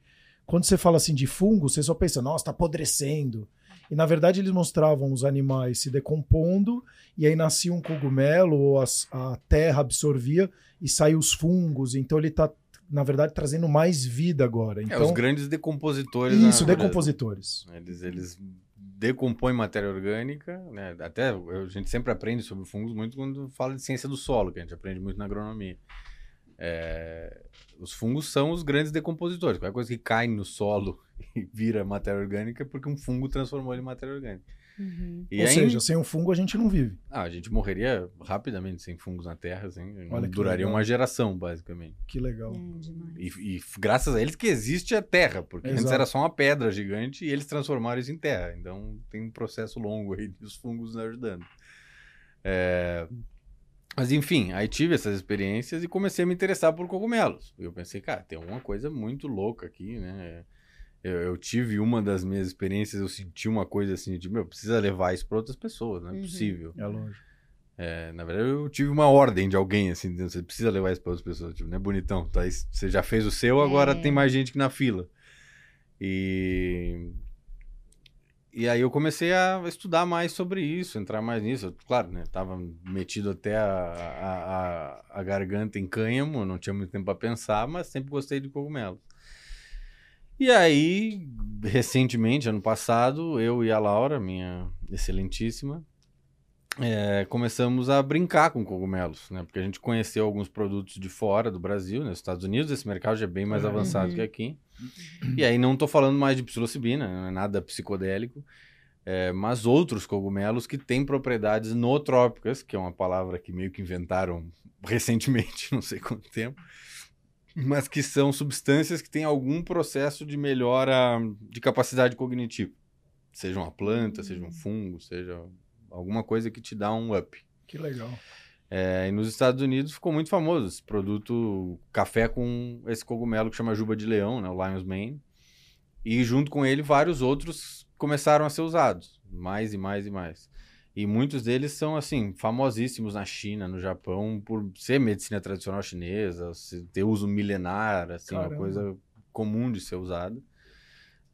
Quando você fala assim de fungo, você só pensa, nossa, tá apodrecendo. E na verdade eles mostravam os animais se decompondo, e aí nascia um cogumelo, ou as- a terra absorvia e saiu os fungos. Então ele tá, na verdade, trazendo mais vida agora. É, Então, os grandes decompositores. isso, decompositores. Eles, eles decompõem matéria orgânica, né? Até a gente sempre aprende sobre fungos muito quando fala de ciência do solo, que a gente aprende muito na agronomia. É, os fungos são os grandes decompositores. Qualquer coisa que cai no solo e vira matéria orgânica é porque um fungo transformou ele em matéria orgânica. Uhum. E Ou aí, seja, sem o fungo a gente não vive. ah, a gente morreria rapidamente sem fungos na Terra, assim, duraria legal. uma geração, basicamente. Que legal. É. E, e graças a eles que existe a Terra, porque antes Exato. era só uma pedra gigante e eles transformaram isso em terra. Então tem um processo longo aí dos fungos nos ajudando. É, Mas enfim, aí tive essas experiências e comecei a me interessar por cogumelos. Eu pensei, cara, tem alguma coisa muito louca aqui, né? Eu, eu tive uma das minhas experiências, eu senti uma coisa assim, de, meu, precisa levar isso para outras pessoas, não é Uhum. possível. É lógico. É, na verdade, eu tive uma ordem de alguém, assim, dizendo, você precisa levar isso para outras pessoas. Tipo, não é bonitão, tá? Você já fez o seu, agora É. tem mais gente que na fila. E... E aí eu comecei a estudar mais sobre isso, entrar mais nisso. Eu, claro, né? Tava metido até a, a, a, garganta em cânhamo, não tinha muito tempo para pensar, mas sempre gostei de cogumelos. E aí, recentemente, ano passado, eu e a Laura, minha excelentíssima, é, começamos a brincar com cogumelos, né? Porque a gente conheceu alguns produtos de fora do Brasil, né? Nos Estados Unidos, esse mercado já é bem mais Uhum. avançado que aqui. E aí não tô falando mais de psilocibina, não é nada psicodélico, é, mas outros cogumelos que têm propriedades nootrópicas, que é uma palavra que meio que inventaram recentemente, não sei quanto tempo, mas que são substâncias que têm algum processo de melhora de capacidade cognitiva. Seja uma planta, seja um fungo, seja alguma coisa que te dá um up. Que legal. É, e nos Estados Unidos ficou muito famoso esse produto café com esse cogumelo que chama juba de leão, né, o Lion's Mane. E junto com ele vários outros começaram a ser usados, mais e mais e mais. E muitos deles são assim famosíssimos na China, no Japão, por ser medicina tradicional chinesa, ter uso milenar, assim, uma Caramba. coisa comum de ser usada.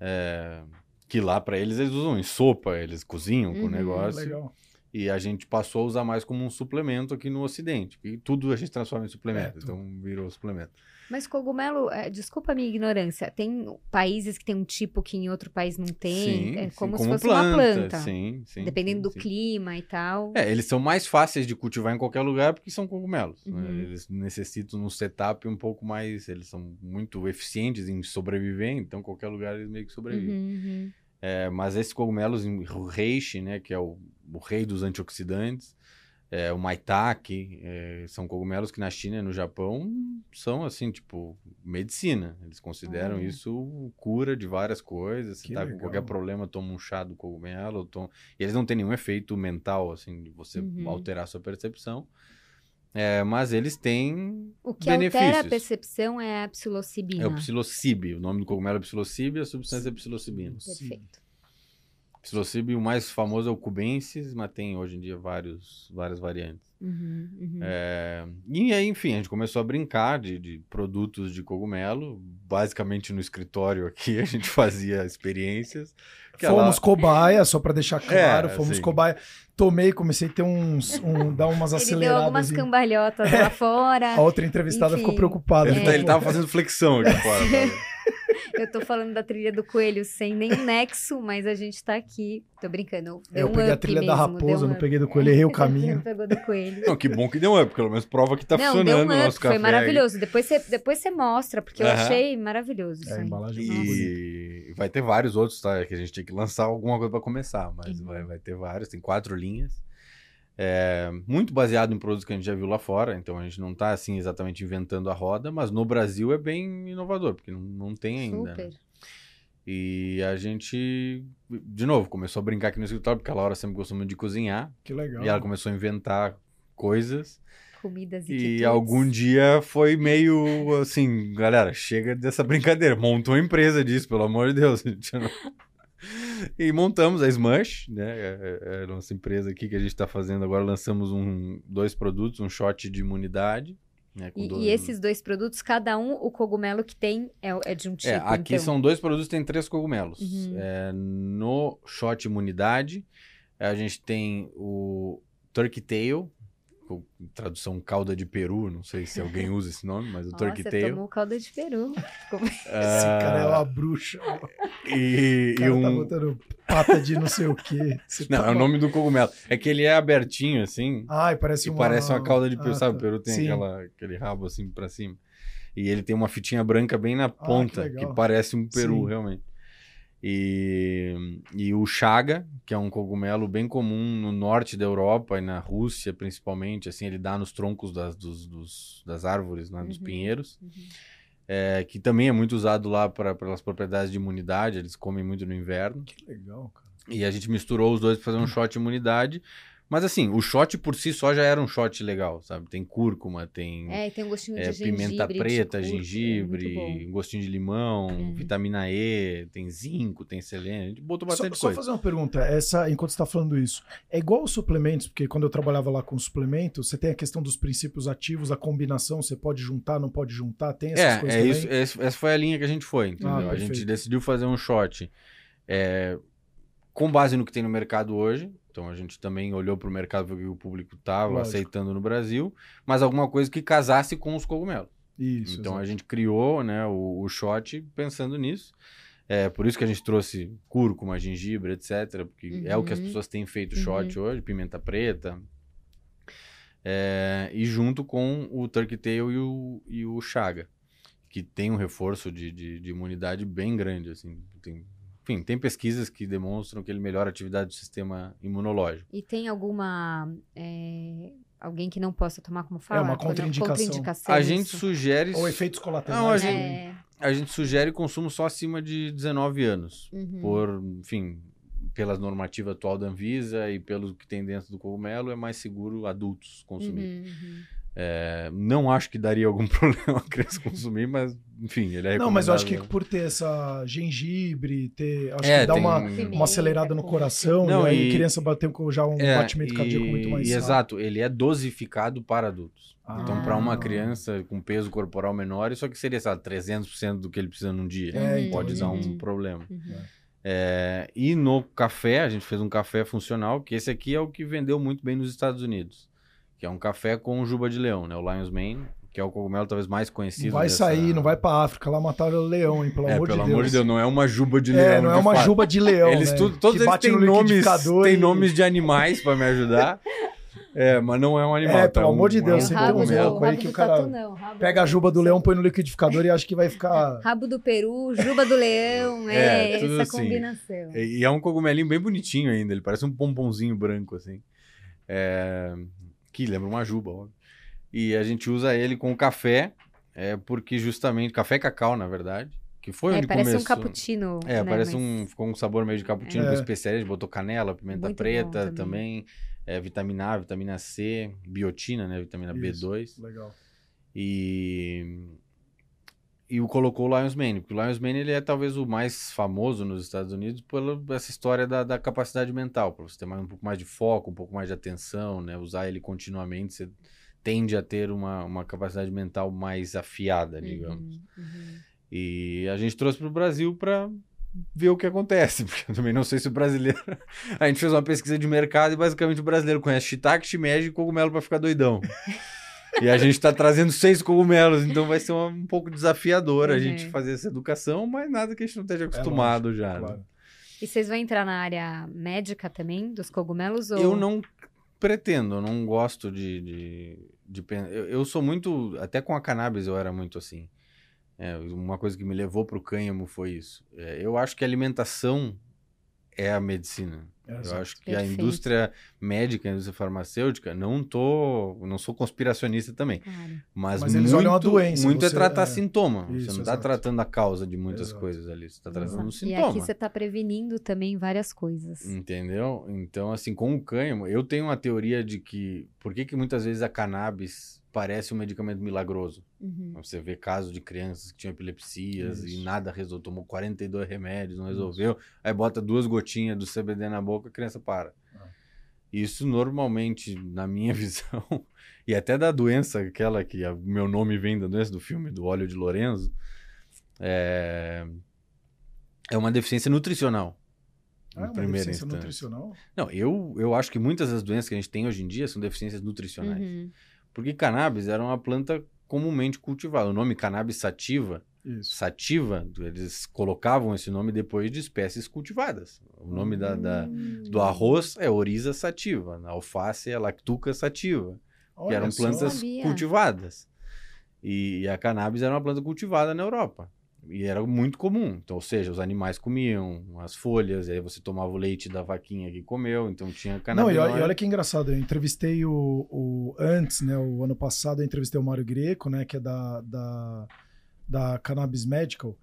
É, que lá para eles eles usam em sopa, eles cozinham com o Uhum, negócio. Legal. E a gente passou a usar mais como um suplemento aqui no Ocidente. E tudo a gente transforma em suplemento. É, então virou suplemento. Mas cogumelo, é, desculpa a minha ignorância, tem países que tem um tipo que em outro país não tem? sim, é sim, como, se fosse uma planta. Sim, sim. dependendo sim, do sim. clima e tal. É, eles são mais fáceis de cultivar em qualquer lugar porque são cogumelos. né? Uhum. Eles necessitam um setup um pouco mais. Eles são muito eficientes em sobreviver, então qualquer lugar eles meio que sobrevivem. Uhum, uhum. É, mas esses cogumelos, em- o reishi, né, que é o, o rei dos antioxidantes, é, o maitake, é, são cogumelos que na China e no Japão são assim, tipo, medicina. Eles consideram Olha. isso cura de várias coisas. Se tá com legal. qualquer problema, toma um chá do cogumelo. Toma... E eles não têm nenhum efeito mental, assim, de você Uhum. alterar a sua percepção. É, mas eles têm O que altera a benefícios. percepção é a psilocibina. É o psilocibe. O nome do cogumelo é psilocibe e a substância é psilocibina. Perfeito. Psilocibe, o mais famoso é o cubensis, mas tem hoje em dia vários, várias variantes. Uhum, uhum. É, e aí, enfim, a gente começou a brincar de, de produtos de cogumelo. Basicamente no escritório aqui a gente fazia experiências. que ela- Fomos cobaia, só pra deixar claro, É, fomos sim. cobaia. Tomei, comecei a ter uns. Um, dar umas Ele deu aceleradas. algumas em- cambalhotas lá fora. A outra entrevistada Enfim. ficou preocupada. Ele, É. tá- ele tava fazendo flexão aqui fora. Eu tô falando da trilha do coelho sem nenhum nexo, mas a gente tá aqui. Tô brincando. Deu eu um peguei a trilha mesmo, da deu raposa, um não peguei do coelho, errei o caminho. Pegou do coelho. Não, que bom que deu um up, pelo menos prova que tá não, deu funcionando um o up, nosso café. foi maravilhoso. Depois você, depois você mostra, porque eu Aham. achei maravilhoso isso É, embalagem é. E vai ter vários outros, tá? Que a gente tinha que lançar alguma coisa para começar, mas Uhum. vai, vai ter vários, tem quatro linhas. É, muito baseado em produtos que a gente já viu lá fora, então a gente não tá assim exatamente inventando a roda, mas no Brasil é bem inovador, porque não, não tem ainda. né? Super. E a gente, de novo, começou a brincar aqui no escritório, porque a Laura sempre gostou muito de cozinhar, Que legal. e ela começou a inventar coisas. Comidas e E algum dia foi meio assim, galera, chega dessa brincadeira. Montou uma empresa disso, pelo amor de Deus. E montamos a Smush, né? É, é a nossa empresa aqui que a gente está fazendo agora. Lançamos um, dois produtos, um shot de imunidade. Né, E, dois- e esses dois produtos, cada um, o cogumelo que tem é, é de um tipo. É, aqui então. são dois produtos, tem três cogumelos. Uhum. É, no shot imunidade, a gente tem o Turkey Tail, tradução cauda de peru, não sei se alguém usa esse nome, mas o Nossa, Turkey você tomou calda de peru. Esse cara é uma bruxa. Ah, E, O e cara tá um. botando pata de não sei o quê. Você Não, tá é o nome do cogumelo. É que ele é abertinho, assim. Ai, parece e uma... parece uma cauda de peru, Ah, sabe? tá. O peru tem Sim. aquela, aquele rabo assim pra cima. E ele tem uma fitinha branca bem na ponta, que, Ah, legal. parece um peru, Sim. realmente. E, e o chaga, que é um cogumelo bem comum no norte da Europa e na Rússia, principalmente. Assim, ele dá nos troncos das, dos, dos- das árvores, né, dos Uhum. pinheiros. Uhum. é, que também é muito usado lá pra, pelas propriedades de imunidade. Eles comem muito no inverno. Que legal, cara. E a gente misturou os dois para fazer um shot de imunidade, Mas assim, o shot por si só já era um shot legal, sabe? Tem cúrcuma, tem É, e tem um gostinho é, de gengibre. pimenta de preta, cúrcuma, gengibre, é muito bom. gostinho de limão, É. vitamina E, tem zinco, tem selênio. A gente botou Só, bastante só coisa. fazer uma pergunta, essa, enquanto você está falando isso, é igual os suplementos, porque quando eu trabalhava lá com suplementos, você tem a questão dos princípios ativos, a combinação, você pode juntar, não pode juntar, tem essas É, coisas é também? isso, essa foi a linha que a gente foi, entendeu? Ah, a gente decidiu fazer um shot é, com base no que tem no mercado hoje. Então a gente também olhou para o mercado que o público estava aceitando no Brasil, mas alguma coisa que casasse com os cogumelos. Isso, então a gente criou né, o, o shot pensando nisso. É por isso que a gente trouxe cúrcuma, gengibre, etc. Porque é o que as Uhum. pessoas têm feito shot hoje, pimenta preta. É, e junto com o Turkey Tail e o, e o Chaga, que tem um reforço de, de, de imunidade bem grande. Assim. Tem, enfim, tem pesquisas que demonstram que ele melhora a atividade do sistema imunológico. E tem alguma. é, alguém que não possa tomar como fala? É uma Quando- contraindicação. contraindicação, A gente isso. sugere. Ou efeitos colaterais. Não, a gente- É, A gente sugere consumo só acima de 19 anos. uhum. por, enfim, pela normativa atual da Anvisa e pelo que tem dentro do cogumelo, é mais seguro adultos consumir. Uhum, uhum. É, não acho que daria algum problema a criança consumir, mas, enfim, ele é Não, mas eu acho que por ter essa gengibre, ter, acho É, que dá tem- uma, uma acelerada no com- coração, Não, e aí e- a criança com já um É, batimento cardíaco muito mais e. Exato, ele é dosificado para adultos. Ah. Então, para uma criança com peso corporal menor, isso aqui seria, sabe, 300% do que ele precisa num dia. É, Uhum, Pode dar um uhum, problema. uhum. É, e no café, a gente fez um café funcional, que esse aqui é o que vendeu muito bem nos Estados Unidos. Que é um café com juba de leão, né? O Lion's Mane, que é o cogumelo talvez mais conhecido. Não vai dessa- sair, não vai pra África, lá mataram o leão, hein, pelo É, amor pelo de Deus. amor de Deus, não é uma juba de leão. É, não é uma fato. juba de leão, Eles né, tudo, todos eles têm no nomes, têm e- nomes de animais para me ajudar. É, mas não é um animal. É, tá? pelo amor de Um- Deus, é um tem uns cogumelo. aí rabo que do o cara tatu, não, Pega a juba do leão, põe no liquidificador e acha que vai ficar... Rabo do peru, juba do leão, É, é, tudo essa assim. combinação. E e é um cogumelinho bem bonitinho ainda, ele parece um pomponzinho branco, assim. É, Que lembra uma juba, óbvio. E a gente usa ele com café, é, porque justamente. Café e cacau, na verdade. Que foi É, onde parece começou. um cappuccino. É, né, parece mas- um. Ficou um sabor meio de cappuccino É. com especiarias, botou canela, pimenta Muito preta também. também, é, vitamina A, vitamina C, biotina, né? Vitamina Isso. B2. Legal. E. E o colocou o Lions Mane, porque o Lions Mane ele é talvez o mais famoso nos Estados Unidos pela essa história da, da capacidade mental, para você ter mais, um pouco mais de foco, um pouco mais de atenção, né? Usar ele continuamente, você tende a ter uma, uma capacidade mental mais afiada, digamos. Uhum, uhum. E a gente trouxe para o Brasil para ver o que acontece, porque eu também não sei se o brasileiro. A gente fez uma pesquisa de mercado e basicamente o brasileiro conhece shiitake, shimeji e cogumelo para ficar doidão. E a gente está trazendo seis cogumelos, então vai ser uma- um pouco desafiador a Uhum. gente fazer essa educação, mas nada que a gente não esteja acostumado já. né? Claro. E vocês vão entrar na área médica também, dos cogumelos? Ou... Eu não pretendo, eu não gosto de. de, de eu, eu sou muito. Até com a cannabis eu era muito assim. É, uma coisa que me levou para o cânhamo foi isso. É, eu acho que a alimentação é a medicina. É, eu acho que a Perfeito. indústria médica, indústria farmacêutica, não tô, não sou conspiracionista também, Claro. mas, Mas eles muito, olham a doença, muito é você- tratar é. sintoma. você Isso, não está tratando a causa de muitas Exato. coisas ali, você está tratando um E sintoma. aqui você está prevenindo também várias coisas. Entendeu? Então, assim, com o cânhamo, eu tenho uma teoria de que por que, que muitas vezes a cannabis parece um medicamento milagroso? Uhum. Você vê casos de crianças que tinham epilepsias e Isso. nada resolveu, tomou 42 remédios, não resolveu, aí bota duas gotinhas do CBD na boca, a criança para. Ah. Isso normalmente, na minha visão, e até da doença, aquela que o meu nome vem da doença do filme, do óleo de Lorenzo, é, é uma deficiência nutricional. Ah, é uma primeira deficiência instância. nutricional? Não, eu, eu acho que muitas das doenças que a gente tem hoje em dia são deficiências nutricionais. Uhum. Porque cannabis era uma planta comumente cultivada. O nome cannabis sativa, Isso. sativa, eles colocavam esse nome depois de espécies cultivadas. O nome da, da- Hum. do arroz é Oriza sativa, a alface é Lactuca sativa, que Olha eram só. plantas Sabia. cultivadas. E, a cannabis era uma planta cultivada na Europa. E era muito comum. Então, ou seja, os animais comiam as folhas, e aí você tomava o leite da vaquinha que comeu, então tinha Não, cannabis. e olha, e olha que engraçado, eu entrevistei o, o- antes, né, o ano passado eu entrevistei o Mário Greco, né, que é da, da, da Cannabis Medical,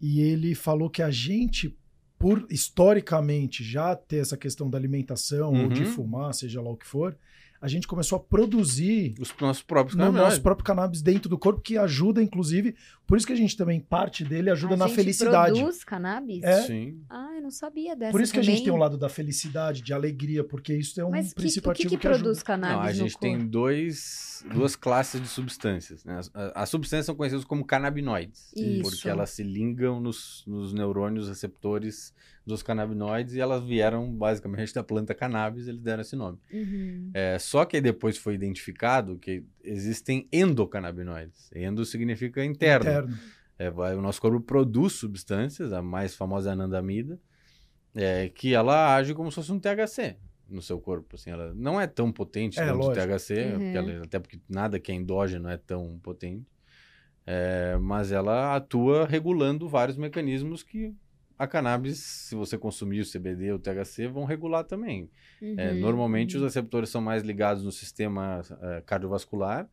e ele falou que a gente por historicamente já ter essa questão da alimentação ou de Uhum. fumar, seja lá o que for, a gente começou a produzir Os nossos próprios no nosso próprio cannabis dentro do corpo, que ajuda, inclusive, por isso que a gente também, parte dele ajuda a na gente felicidade. produz cannabis? É. Sim. Ah, eu não sabia dessa Por isso que a gente também. tem um lado da felicidade, de alegria, porque isso é um Mas que, princípio o que, ativo que, que, ajuda. produz cannabis Não, a no gente corpo? tem dois, duas classes de substâncias. Né? As, as substâncias são conhecidas como canabinoides, Isso. porque elas se ligam nos, nos neurônios receptores dos canabinoides e elas vieram basicamente da planta cannabis, eles deram esse nome. Uhum. É, só que depois foi identificado que existem endocannabinoides. Endo significa interno. Interno. É, o nosso corpo produz substâncias, a mais famosa é a anandamida, é, que ela age como se fosse um THC no seu corpo. Assim, ela não é tão potente É, quanto o. THC, Uhum. porque ela- até porque nada que é endógeno é tão potente. É, mas ela atua regulando vários mecanismos que a cannabis, se você consumir o CBD ou o THC, vão regular também. É, Uhum. normalmente os receptores são mais ligados no sistema eh, cardiovascular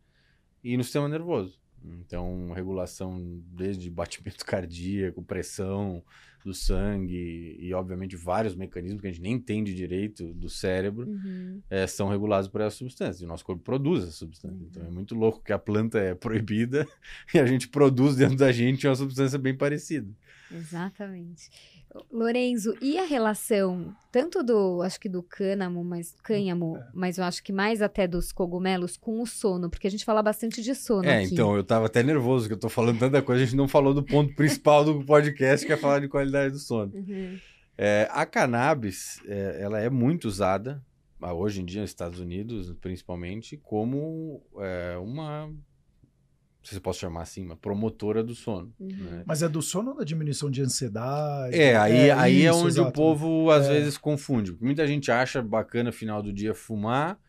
e no sistema nervoso. Então, regulação desde batimento cardíaco, pressão do sangue e, obviamente, vários mecanismos que a gente nem entende direito do cérebro Uhum. eh, são regulados por essa substância. E o nosso corpo produz essa substância. Uhum. Então, é muito louco que a planta é proibida e a gente produz dentro da gente uma substância bem parecida. Exatamente. Lorenzo, e a relação tanto do, acho que do cânamo, mas cânhamo, É. mas eu acho que mais até dos cogumelos com o sono, porque a gente fala bastante de sono É, aqui. então, eu tava até nervoso que eu tô falando tanta coisa, a gente não falou do ponto principal do podcast, que é falar de qualidade do sono. Uhum. É, a cannabis, é, ela é muito usada, ah, hoje em dia nos Estados Unidos, principalmente, como é, uma, se eu posso chamar assim, uma promotora do sono. Uhum. né? Mas é do sono ou da diminuição de ansiedade? É, aí é, aí é isso, onde o exato. povo às É. vezes confunde. Muita gente acha bacana final do dia fumar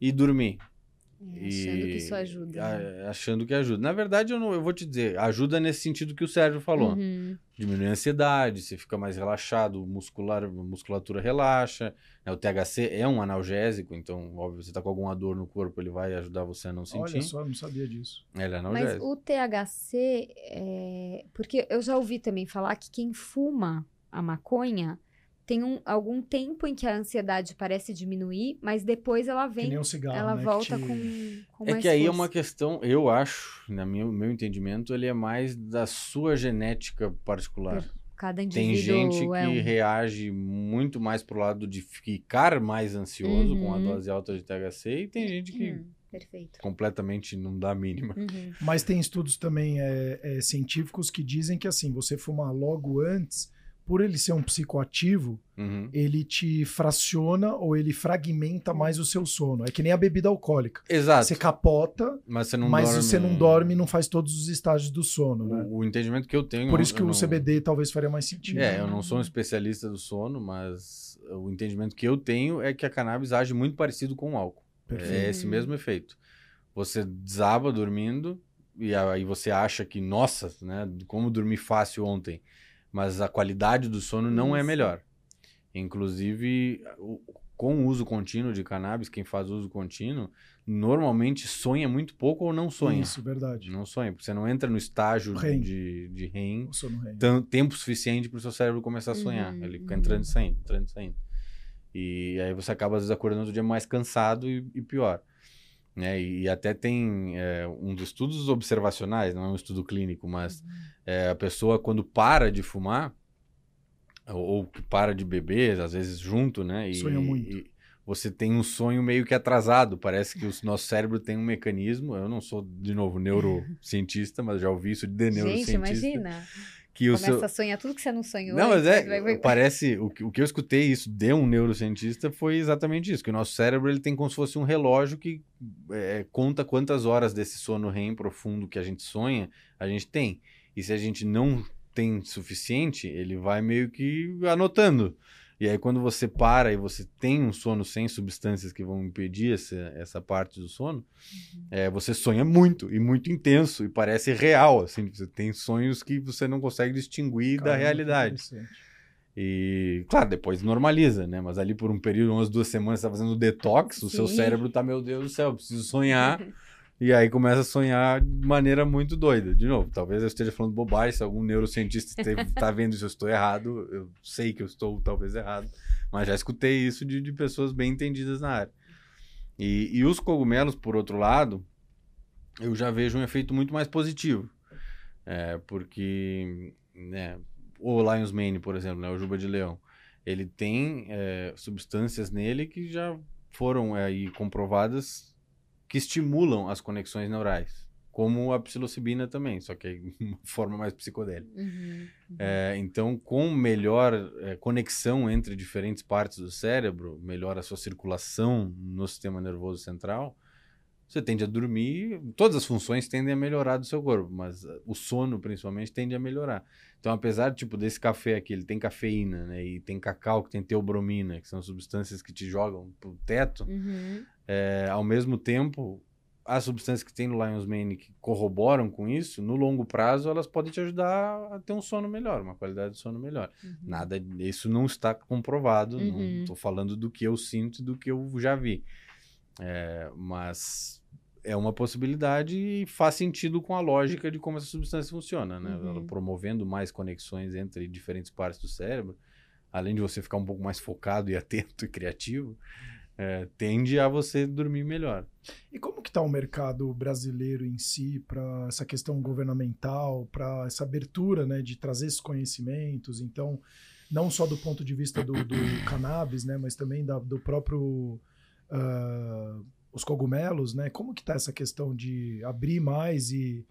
e dormir. É, achando que isso ajuda. né? a- Achando que ajuda. Na verdade, eu, não, eu vou te dizer, ajuda nesse sentido que o Sérgio falou. Uhum. Diminui a ansiedade, você fica mais relaxado, muscular, a musculatura relaxa. né? O THC é um analgésico, então, óbvio, você tá com alguma dor no corpo, ele vai ajudar você a não sentir. Olha só, não sabia disso. Ele é Mas analgésico. o THC, é... porque eu já ouvi também falar que quem fuma a maconha tem um, algum tempo em que a ansiedade parece diminuir, mas depois ela Que vem, nem um cigarro, ela né, volta te- com, com É que aí é uma questão, eu acho, na minha, meu entendimento, ele é mais da sua genética particular. Cada Tem indivíduo gente que é um... reage muito mais pro lado de ficar mais ansioso com a Uhum. dose alta de THC e tem gente que Hum, perfeito. completamente não dá a mínima. Uhum. Mas tem estudos também é, é, científicos que dizem que assim, você fumar logo antes, por ele ser um psicoativo, Uhum. ele te fraciona ou ele fragmenta mais o seu sono. É que nem a bebida alcoólica. Exato. Você capota, Mas você não mas dorme... você não dorme e não faz todos os estágios do sono, né? O, o entendimento que eu tenho... Por isso que o não- CBD talvez faria mais sentido. É, eu não sou um especialista do sono, mas o entendimento que eu tenho é que a cannabis age muito parecido com o álcool. Perfeito. É esse mesmo efeito. Você desaba dormindo e aí você acha que, nossa, né, como dormi fácil ontem. Mas a qualidade do sono não é melhor. Inclusive, o- com o uso contínuo de cannabis, quem faz uso contínuo, normalmente sonha muito pouco ou não sonha. Isso, verdade. Não sonha, porque você não entra no estágio REM. de, de REM O sono REM. tempo suficiente para o seu cérebro começar a sonhar. Uhum, Ele fica entrando e saindo, entrando e saindo. E aí você acaba, às vezes, acordando outro dia mais cansado e, e pior. Né? E, até tem é, um dos estudos observacionais, não é um estudo clínico, mas é, a pessoa, quando para de fumar, ou, ou para de beber, às vezes junto, né? E, Sonha muito. e você tem um sonho meio que atrasado. Parece que o nosso cérebro tem um mecanismo. Eu não sou, de novo, neurocientista, mas já ouvi isso de Gente, neurocientista. imagina. Que o Começa seu... a sonhar tudo que você não sonhou. Não, mas antes, é, vai- parece, o que, o que eu escutei isso de um neurocientista foi exatamente isso, que o nosso cérebro ele tem como se fosse um relógio que é, conta quantas horas desse sono REM profundo que a gente sonha, a gente tem. E se a gente não tem suficiente, ele vai meio que anotando. E aí quando você para e você tem um sono sem substâncias que vão impedir essa, essa parte do sono, é, você sonha muito e muito intenso e parece real, assim, você tem sonhos que você não consegue distinguir da Caramba, que realidade. E, claro, depois normaliza, né? Mas ali por um período, umas duas semanas, você tá fazendo detox, o seu Sim. cérebro tá, meu Deus do céu, eu preciso sonhar E aí começa a sonhar de maneira muito doida. De novo, talvez eu esteja falando bobagem, se algum neurocientista está vendo se eu estou errado, eu sei que eu estou talvez errado, mas já escutei isso de, de pessoas bem entendidas na área. E, e os cogumelos, por outro lado, eu já vejo um efeito muito mais positivo. É, porque né, o Lion's Mane, por exemplo, né, o Juba de Leão, ele tem é, substâncias nele que já foram aí comprovadas que estimulam as conexões neurais, como a psilocibina também, só que de uma forma mais psicodélica. Uhum, uhum. É, então, com melhor é, conexão entre diferentes partes do cérebro, melhor a sua circulação no sistema nervoso central, você tende a dormir, todas as funções tendem a melhorar do seu corpo, mas o sono principalmente tende a melhorar. Então, apesar tipo desse café aqui, ele tem cafeína, né, e tem cacau que tem teobromina, que são substâncias que te jogam pro teto, uhum. É, ao mesmo tempo, as substâncias que tem no Lion's Mane que corroboram com isso, no longo prazo elas podem te ajudar a ter um sono melhor, uma qualidade de sono melhor. Uhum. Nada, isso não está comprovado, uhum. não estou falando do que eu sinto e do que eu já vi. É, mas é uma possibilidade e faz sentido com a lógica de como essa substância funciona, né? Uhum. promovendo mais conexões entre diferentes partes do cérebro, além de você ficar um pouco mais focado e atento e criativo, é, tende a você dormir melhor. E como que está o mercado brasileiro em si para essa questão governamental, para essa abertura, né, de trazer esses conhecimentos? Então, não só do ponto de vista do, do cannabis, né, mas também da, do próprio uh, os cogumelos, né? Como que tá essa questão de abrir mais e,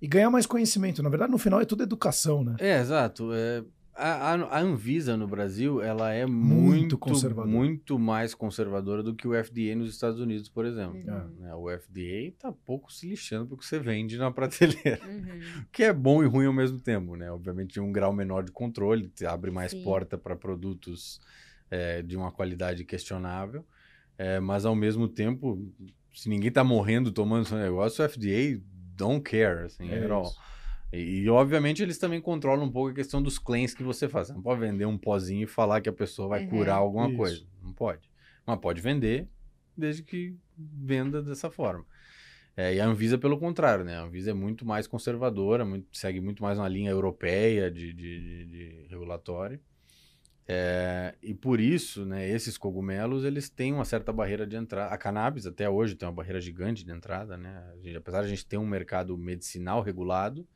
e ganhar mais conhecimento? Na verdade, no final é tudo educação, né? É, exato. É, a, a, Anvisa no Brasil, ela é muito, muito, muito mais conservadora do que o FDA nos Estados Unidos, por exemplo. Uhum. É, o FDA tá pouco se lixando porque você vende na prateleira. Uhum. que é bom e ruim ao mesmo tempo, né? Obviamente, um grau menor de controle, abre mais Sim. porta para produtos é, de uma qualidade questionável. É, mas ao mesmo tempo, se ninguém tá morrendo tomando esse negócio, o FDA don't care, assim, é at all. E, e, obviamente eles também controlam um pouco a questão dos claims que você faz. Você não pode vender um pozinho e falar que a pessoa vai uhum. curar alguma Isso. coisa. Não pode. Mas pode vender, desde que venda dessa forma. É, e a Anvisa, pelo contrário, né? A Anvisa é muito mais conservadora, muito, segue muito mais uma linha europeia de, de, de, de regulatório. É, e por isso, né, esses cogumelos, eles têm uma certa barreira de entrada. A cannabis, até hoje, tem uma barreira gigante de entrada, né? Gente, apesar de a gente ter um mercado medicinal regulado,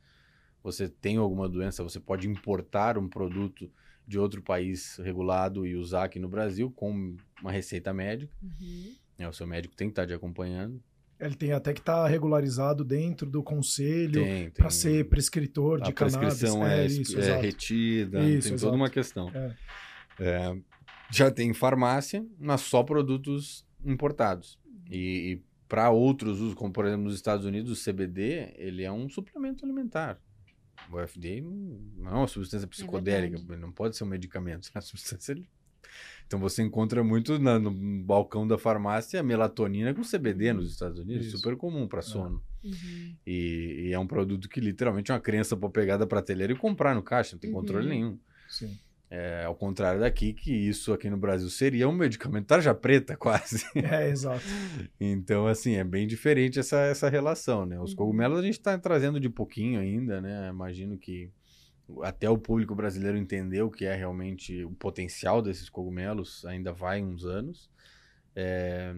você tem alguma doença, você pode importar um produto de outro país regulado e usar aqui no Brasil com uma receita médica. Uhum. É, o seu médico tem que estar te acompanhando. Ele tem até que estar tá regularizado dentro do conselho para ser prescritor de cannabis. A prescrição é, é, isso, é retida, isso, tem exato. toda uma questão. É. É, já tem farmácia, mas só produtos importados. E, e para outros usos, como por exemplo nos Estados Unidos, o CBD, ele é um suplemento alimentar. O FDA não é uma substância é psicodélica, é não pode ser um medicamento. É uma substância então você encontra muito na, no balcão da farmácia melatonina com CBD nos Estados Unidos, Isso. super comum para é. sono. Uhum. E, e, é um produto que literalmente uma criança pode pegar da prateleira e comprar no caixa, não tem uhum. controle nenhum. Sim. É, ao contrário daqui, que isso aqui no Brasil seria um medicamento tarja preta, quase. É, exato. então, assim, é bem diferente essa, essa relação, né? Os uhum. cogumelos a gente está trazendo de pouquinho ainda, né? Imagino que até o público brasileiro entender o que é realmente o potencial desses cogumelos ainda vai uns anos. É,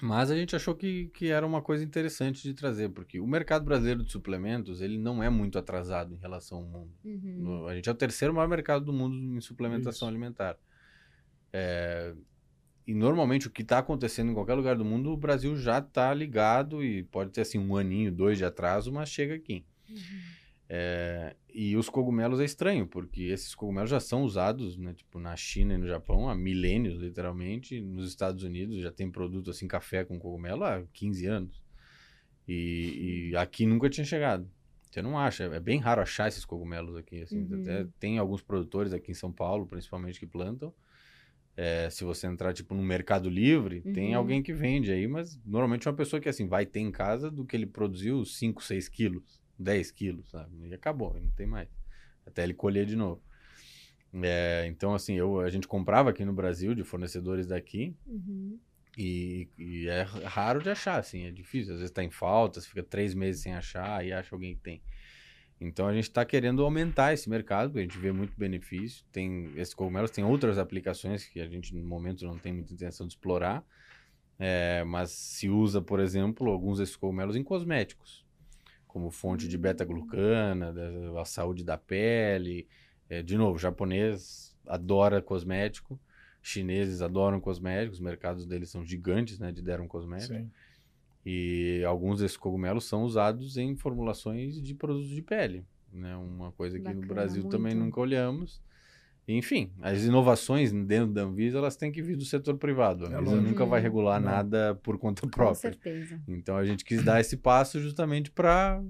mas a gente achou que, que era uma coisa interessante de trazer, porque o mercado brasileiro de suplementos ele não é muito atrasado em relação ao mundo. Uhum. a gente é o terceiro maior mercado do mundo em suplementação Isso. alimentar. É, e normalmente o que está acontecendo em qualquer lugar do mundo, o Brasil já está ligado e pode ter assim um aninho, dois de atraso, mas chega aqui. Uhum. É, e os cogumelos é estranho, porque esses cogumelos já são usados, né, tipo, na China e no Japão há milênios, literalmente. Nos Estados Unidos já tem produto assim, café com cogumelo há 15 anos. E, e aqui nunca tinha chegado. Você não acha, é bem raro achar esses cogumelos aqui. Assim, uhum. Até tem alguns produtores aqui em São Paulo, principalmente, que plantam. É, se você entrar, tipo, no Mercado Livre, uhum. tem alguém que vende aí, mas normalmente é uma pessoa que, assim, vai ter em casa do que ele produziu 5, 6 quilos. 10 quilos, sabe? E acabou, não tem mais. Até ele colher de novo. É, então, assim, eu, a gente comprava aqui no Brasil, de fornecedores daqui. Uhum. E, e é raro de achar, assim, é difícil. Às vezes tá em falta, você fica três meses sem achar e acha alguém que tem. Então a gente está querendo aumentar esse mercado, porque a gente vê muito benefício. Tem esses cogumelos, tem outras aplicações que a gente no momento não tem muita intenção de explorar, é, mas se usa, por exemplo, alguns desses cogumelos em cosméticos, como fonte de beta-glucana, da, a saúde da pele. É, de novo, japonês adora cosmético, chineses adoram cosméticos, os mercados deles são gigantes, né, de deram cosmético. Sim. E alguns desses cogumelos são usados em formulações de produtos de pele, né? Uma coisa que no Bacana, Brasil também muito. nunca olhamos. Enfim, as inovações dentro da Anvisa, elas têm que vir do setor privado. A É Anvisa lógico. nunca vai regular Não. nada por conta Com própria. certeza. Então a gente quis dar esse passo justamente para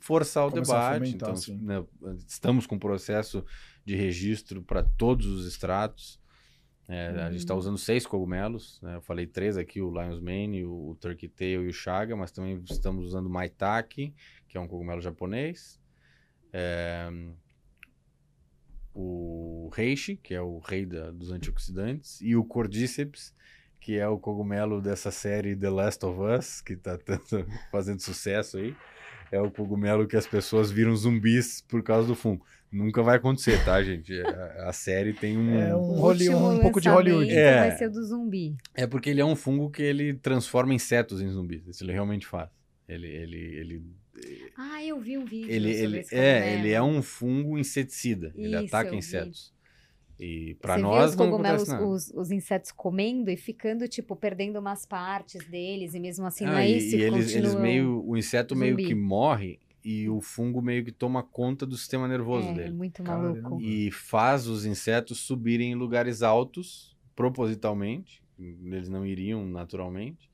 forçar o Começar debate. Então, sim. né, estamos com processo de registro para todos os extratos. É, A gente está Uhum. usando seis cogumelos. né? Eu falei três aqui: o Lion's Mane, o, o Turkey Tail e o Chaga, mas também estamos usando o Maitake, que é um cogumelo japonês. É, o Reishi, que é o rei da- dos antioxidantes, e o Cordyceps, que é o cogumelo dessa série The Last of Us, que está fazendo sucesso aí. É o cogumelo que as pessoas viram zumbis por causa do fungo. Nunca vai acontecer, tá, gente? A, a série tem um. É um, último um pouco de Hollywood. É. Vai ser o do zumbi. É porque ele é um fungo que ele transforma insetos em zumbis. Isso ele realmente faz. Ele, ele, ele, Ah, eu vi um vídeo ele, sobre ele, esse é, ele é um fungo inseticida. ele Isso, ataca eu vi. insetos. E para nós vê os não cogumelos, os, os insetos comendo e ficando, tipo, perdendo umas partes deles, e mesmo assim não Ah, é e, isso, e eles, eles meio, o inseto meio zumbi. que morre e o fungo meio que toma conta do sistema nervoso é, dele. muito Caramba. maluco. E faz os insetos subirem em lugares altos, propositalmente. Eles não iriam naturalmente.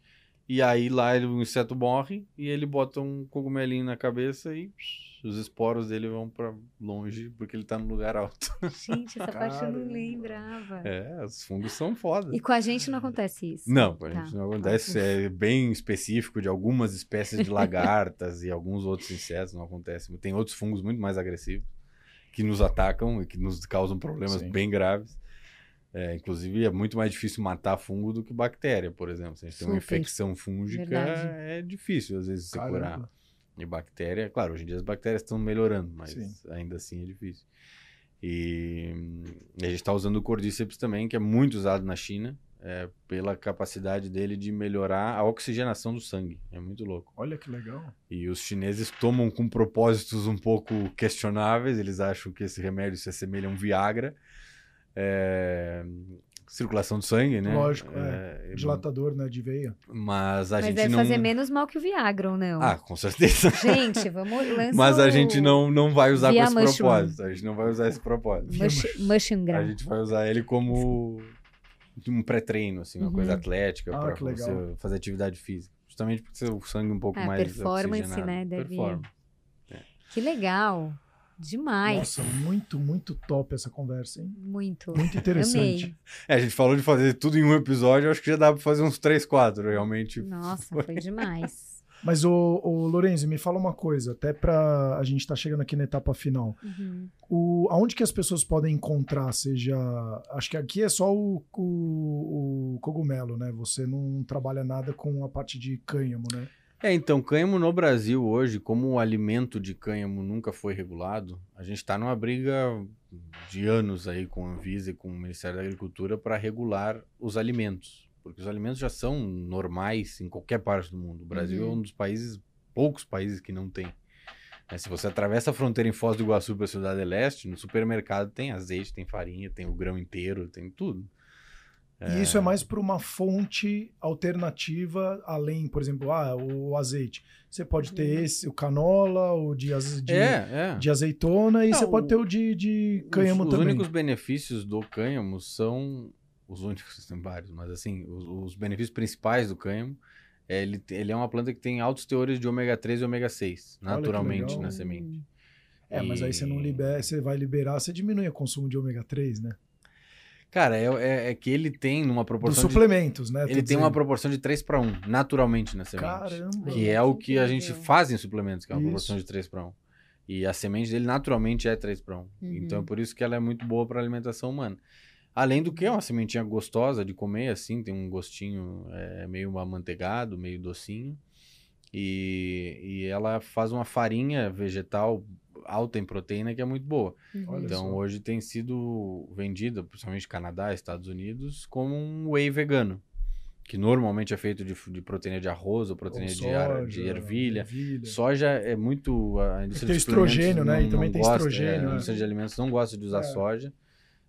E aí lá ele- o inseto morre e ele bota um cogumelinho na cabeça e psh, os esporos dele vão pra longe porque ele tá no lugar alto. Gente, essa parte eu não lembrava. É, os fungos são foda. E com a gente não acontece isso. Não, a Tá. gente não acontece. É bem específico de algumas espécies de lagartas e alguns outros insetos, não acontece. Tem outros fungos muito mais agressivos que nos atacam e que nos causam problemas Sim. bem graves. É, inclusive, é muito mais difícil matar fungo do que bactéria, por exemplo. Se a gente tem uma infecção fúngica, Verdade. é difícil às vezes curar. Caramba. E bactéria, claro, hoje em dia as bactérias estão melhorando, mas Sim. ainda assim é difícil. E, e a gente está usando o Cordyceps também, que é muito usado na China, é, pela capacidade dele de melhorar a oxigenação do sangue. É muito louco. Olha que legal. E os chineses tomam com propósitos um pouco questionáveis, eles acham que esse remédio se assemelha a um Viagra. É, circulação do sangue, né? Lógico, é. Dilatador, né, de veia. Mas a Mas gente deve não. fazer menos mal que o Viagra, ou não? Ah, com certeza. Gente, vamos lançar Mas a o gente não, não vai usar Via com esse mushroom. propósito. A gente não vai usar esse propósito. mush, mushroom A gente vai usar ele como um pré-treino, assim, uma Uhum. coisa atlética Ah, para você legal. fazer atividade física. Justamente porque seu sangue um pouco É, mais performance, oxigenado. né, deve- Performa. Que legal. Demais. Nossa, muito, muito top essa conversa, hein? Muito. Muito interessante. Amei. É, a gente falou de fazer tudo em um episódio, acho que já dá para fazer uns 3, 4, realmente. Nossa, foi demais. Mas, o, o Lorenzo, me fala uma coisa, até pra a gente estar chegando aqui na etapa final. Uhum. O, aonde que as pessoas podem encontrar, seja... Acho que aqui é só o, o, o cogumelo, né? Você não trabalha nada com a parte de cânhamo, né? É, então, cânhamo no Brasil hoje, como o alimento de cânhamo nunca foi regulado, a gente está numa briga de anos aí com a Anvisa e com o Ministério da Agricultura para regular os alimentos. Porque os alimentos já são normais em qualquer parte do mundo. O Brasil Uhum. é um dos países, poucos países que não tem. Né, se você atravessa a fronteira em Foz do Iguaçu para a Cidade Leste, no supermercado tem azeite, tem farinha, tem o grão inteiro, tem tudo. E isso é mais para uma fonte alternativa, além, por exemplo, ah, o azeite. Você pode ter esse, o canola, o de, aze- de, É, é. de azeitona, e Não, você pode o- ter o de, de cânhamo os, também. Os únicos benefícios do cânhamo são. Os únicos, tem vários, mas assim, os, os benefícios principais do cânhamo é ele, ele é uma planta que tem altos teores de ômega 3 e ômega 6, Olha que naturalmente na semente. É, mas aí você não libera, você vai liberar, você diminui o consumo de ômega 3, né? Cara, é, é, é que ele tem numa Dos proporção. de, suplementos, né? ele tem uma proporção de 3 para 1, naturalmente na semente. Caramba. Que é o que a gente faz em suplementos, que é uma Isso. proporção de 3 para 1. E a semente dele naturalmente é 3 para 1. Uhum. Então é por isso que ela é muito boa para alimentação humana. Além do que é uma sementinha gostosa de comer, assim, tem um gostinho é, meio amanteigado, meio docinho. E, e ela faz uma farinha vegetal alta em proteína que é muito boa. Uhum. Então só. hoje tem sido vendida, principalmente Canadá, Estados Unidos, como um whey vegano. Que normalmente é feito de, de proteína de arroz ou proteína Ou de, ar- soja, de ervilha. ervilha. Soja é muito. A indústria Tem estrogênio, né? não- E também não tem gosta, estrogênio, é, né? A indústria de alimentos não gosta de usar É. soja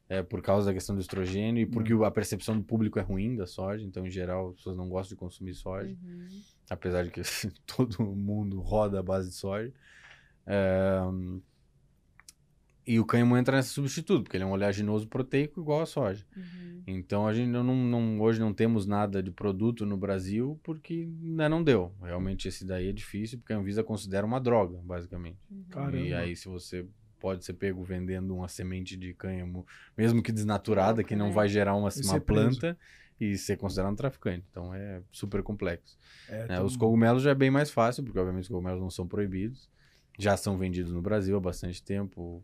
é, por causa da questão do estrogênio e porque Hum. a percepção do público é ruim da soja. Então, em geral, as pessoas não gostam de consumir soja Uhum. apesar de que todo mundo roda à base de soja. É, E o cânhamo entra nesse substituto, porque ele é um oleaginoso proteico igual a soja. Uhum. Então a gente não, não- hoje não temos nada de produto no Brasil porque ainda não deu. Realmente esse daí é difícil, porque a Anvisa considera uma droga, basicamente. Caramba. E aí se você pode ser pego vendendo uma semente de cânhamo, mesmo que desnaturada, que não né? vai gerar uma, uma planta e ser considerado um traficante. Então é super complexo. É, né? tem Os um- cogumelos já é bem mais fácil, porque obviamente os cogumelos não são proibidos. Já são vendidos no Brasil há bastante tempo,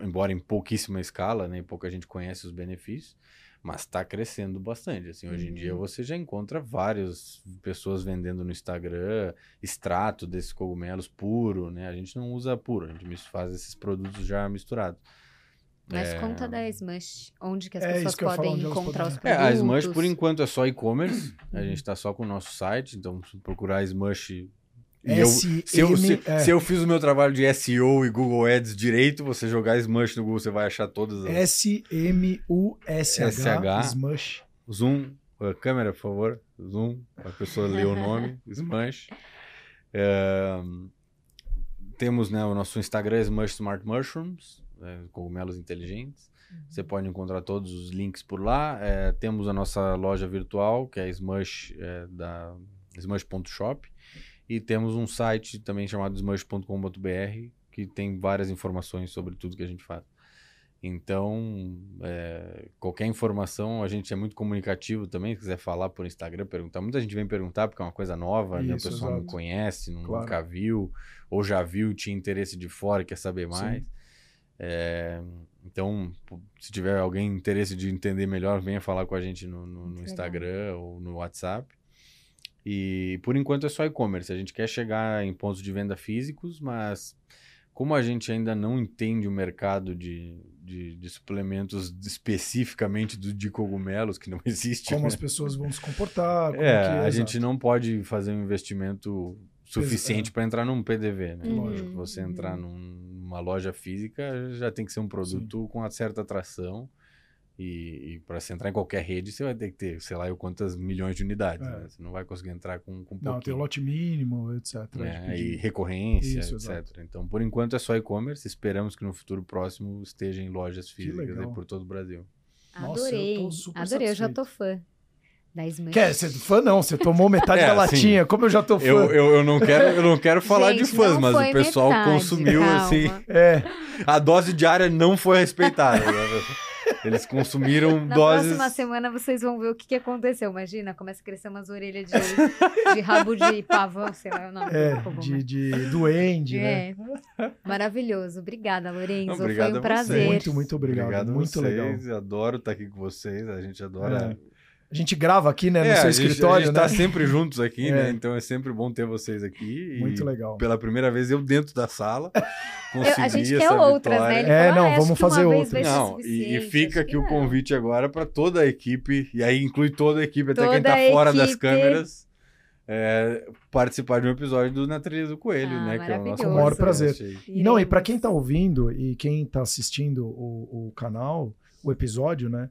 embora em pouquíssima escala, né? e pouca gente conhece os benefícios, mas está crescendo bastante. Assim, hoje em Uhum. dia você já encontra várias pessoas vendendo no Instagram extrato desses cogumelos puro, né? A gente não usa puro, a gente faz esses produtos já misturados. Mas É, conta da Smush, onde que as É pessoas que podem encontrar os podem- É, produtos. a Smush por enquanto é só e-commerce. A Uhum. gente tá só com o nosso site, então se procurar Smush. E eu, se, eu, se, é, se eu fiz o meu trabalho de SEO e Google Ads direito, você jogar Smush no Google, você vai achar todas as. S-M-U-S-H, SH. Smush. Zoom, a câmera, por favor. Zoom, a pessoa lê o nome, Smush. É, temos né, o nosso Instagram, Smush Smart Mushrooms, é, cogumelos inteligentes. Você pode encontrar todos os links por lá. É, temos a nossa loja virtual, que é Smush, é, da Smush.shop. E temos um site também chamado smush.com.br, que tem várias informações sobre tudo que a gente faz. Então, é, qualquer informação, a gente é muito comunicativo também. Se quiser falar por Instagram, perguntar. Muita gente vem perguntar porque é uma coisa nova, né? Isso, a pessoa não conhece, não- Claro. nunca viu, ou já viu, tinha interesse de fora e quer saber mais. É, então, se tiver alguém interesse de entender melhor, venha falar com a gente no, no- no. Instagram ou no WhatsApp. E por enquanto é só e-commerce. A gente quer chegar em pontos de venda físicos, mas como a gente ainda não entende o mercado de, de, de suplementos especificamente do, de cogumelos, que não existe. Como né? as pessoas vão se comportar. como É, que- a exato. gente não pode fazer um investimento suficiente para entrar num PDV, né? Uhum, Lógico, você uhum. entrar num- numa loja física já tem que ser um produto com uma certa atração. E, e para você entrar em qualquer rede, você vai ter que ter, sei lá, eu quantas milhões de unidades. É. né? Você não vai conseguir entrar com, com Não, tem o lote mínimo, etc. né? de. E recorrência, Isso, etc. exato. Então, por enquanto é só e-commerce. Esperamos que no futuro próximo esteja em lojas físicas por todo o Brasil. Nossa, Adorei. eu tô super Adorei, eu já tô fã. Quer ser fã não, você tomou metade É, da assim, latinha, como eu já tô fã. Eu, eu, eu não quero, eu não quero falar de Gente, fãs, não mas o pessoal metade, consumiu calma. assim. É, A dose diária não foi respeitada. né? Eles consumiram Na doses. próxima semana vocês vão ver o que, que aconteceu. Imagina, começa a crescer umas orelhas de, de rabo de pavão, sei lá o nome é, do cogumelo. de, de duende, né? É. Maravilhoso. Obrigada, Lorenzo. Obrigado Foi um prazer. Muito, muito obrigado. Obrigado muito vocês. legal. Adoro estar aqui com vocês. A gente adora. A gente grava aqui, né, no É, seu a gente, escritório, a gente né? tá sempre juntos aqui, É. né? Então é sempre bom ter vocês aqui. E Muito legal. Pela primeira vez eu dentro da sala. Consegui Eu- a gente essa quer outras, né? Ele É, não, "Ah, vamos fazer outras. Não, e, e suficiente." fica aqui que o convite agora para toda a equipe, e aí inclui toda a equipe, até Toda quem tá fora das equipe. câmeras, é, participar de um episódio do Na Trilha do Coelho, Ah, né? Que é o nosso maravilhoso. Com o maior prazer. E não, e para quem tá ouvindo e quem tá assistindo o, o canal, o episódio, né?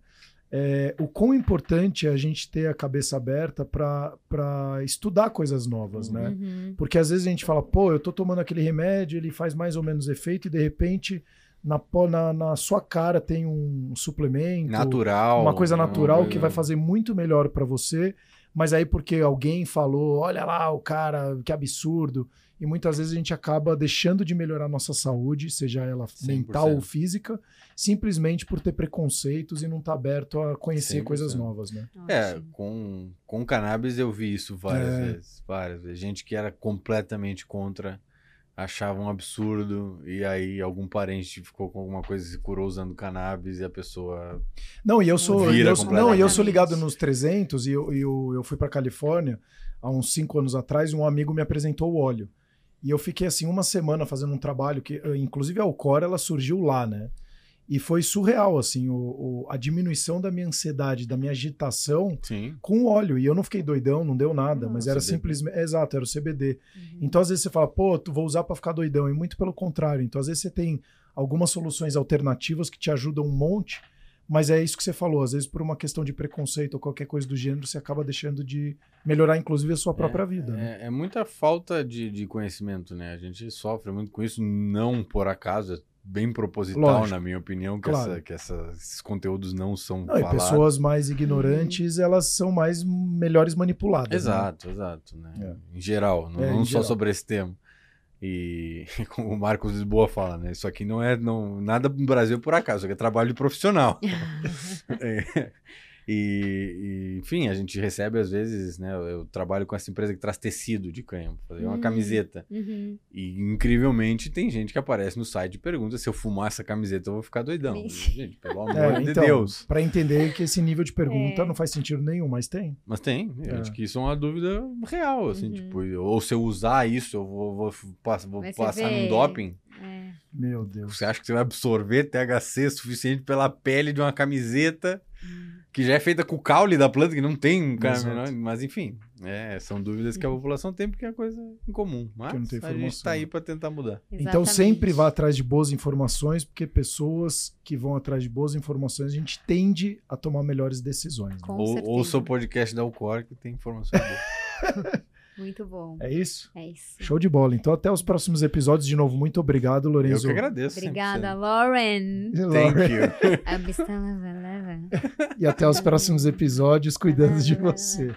É, o quão importante é a gente ter a cabeça aberta para estudar coisas novas, né? Uhum. Porque às vezes a gente fala, pô, eu tô tomando aquele remédio, ele faz mais ou menos efeito, e de repente na, na, na sua cara tem um suplemento, Natural. uma coisa né, natural que vai fazer muito melhor para você, mas aí porque alguém falou, olha lá o cara, que absurdo. E muitas vezes a gente acaba deixando de melhorar a nossa saúde, seja ela 100%. mental ou física, simplesmente por ter preconceitos e não estar aberto a conhecer 100%. coisas novas, né? É, com, com cannabis eu vi isso várias É. vezes, várias vezes. Gente que era completamente contra achava um absurdo e aí algum parente ficou com alguma coisa se curou usando cannabis e a pessoa Não, e eu sou, Vira eu, sou- não, e eu sou ligado nos 300 e eu, e eu, eu fui pra Califórnia há uns cinco anos atrás e um amigo me apresentou o óleo. E eu fiquei assim uma semana fazendo um trabalho que, eh, inclusive a Alcor, ela surgiu lá, né? E foi surreal, assim, o, o- a diminuição da minha ansiedade, da minha agitação sim com o óleo. E eu não fiquei doidão, não deu nada, Ah, mas era CBD. simplesmente. Exato, era o CBD. Uhum. Então, às vezes, você fala, pô, tu vou usar pra ficar doidão. E muito pelo contrário. Então, às vezes, você tem algumas soluções alternativas que te ajudam um monte, mas é isso que você falou. Às vezes, por uma questão de preconceito ou qualquer coisa do gênero, você acaba deixando de melhorar, inclusive, a sua própria vida. né? É, é muita falta de, de conhecimento, né? A gente sofre muito com isso, não por acaso, é bem proposital, Lógico. na minha opinião, que, Claro. essa- que essa- esses conteúdos não são Não, pessoas mais ignorantes, elas são mais melhores manipuladas. né? Exato, exato, né? É. Em geral, não, É, não em só geral. sobre esse tema. E como o Marcos Lisboa fala, né? Isso aqui não é não, nada no Brasil por acaso, isso aqui é trabalho de profissional. É. E, e, enfim, a gente recebe às vezes, né? Eu, eu trabalho com essa empresa que traz tecido de cânhamo, fazer uma Hum. camiseta. Uhum. E incrivelmente tem gente que aparece no site e pergunta se eu fumar essa camiseta eu vou ficar doidão. Gente, pelo amor É, de então, Deus. Pra entender que esse nível de pergunta É. não faz sentido nenhum, mas tem. Mas tem, É. gente que isso é uma dúvida real, assim, Uhum. tipo, ou se eu usar isso, eu vou, vou, vou passar vê- num doping. É. Meu Deus. Você acha que você vai absorver THC suficiente pela pele de uma camiseta Hum. Que já é feita com o caule da planta, que não tem, cara, menor- mas enfim, é, são dúvidas que a população tem porque é coisa incomum. Mas Que não tem a gente informação, tá aí pra tentar mudar. Então Exatamente. sempre vá atrás de boas informações, porque pessoas que vão atrás de boas informações, a gente tende a tomar melhores decisões. né? Ou, ouça o podcast da Alcor que tem informações boas. Muito bom. É isso? É isso. Show de bola. Então até os próximos episódios. De novo, muito obrigado, Eu Lorenzo. que agradeço. Obrigada, Lauren. Thank you. E até os próximos episódios, cuidando de você.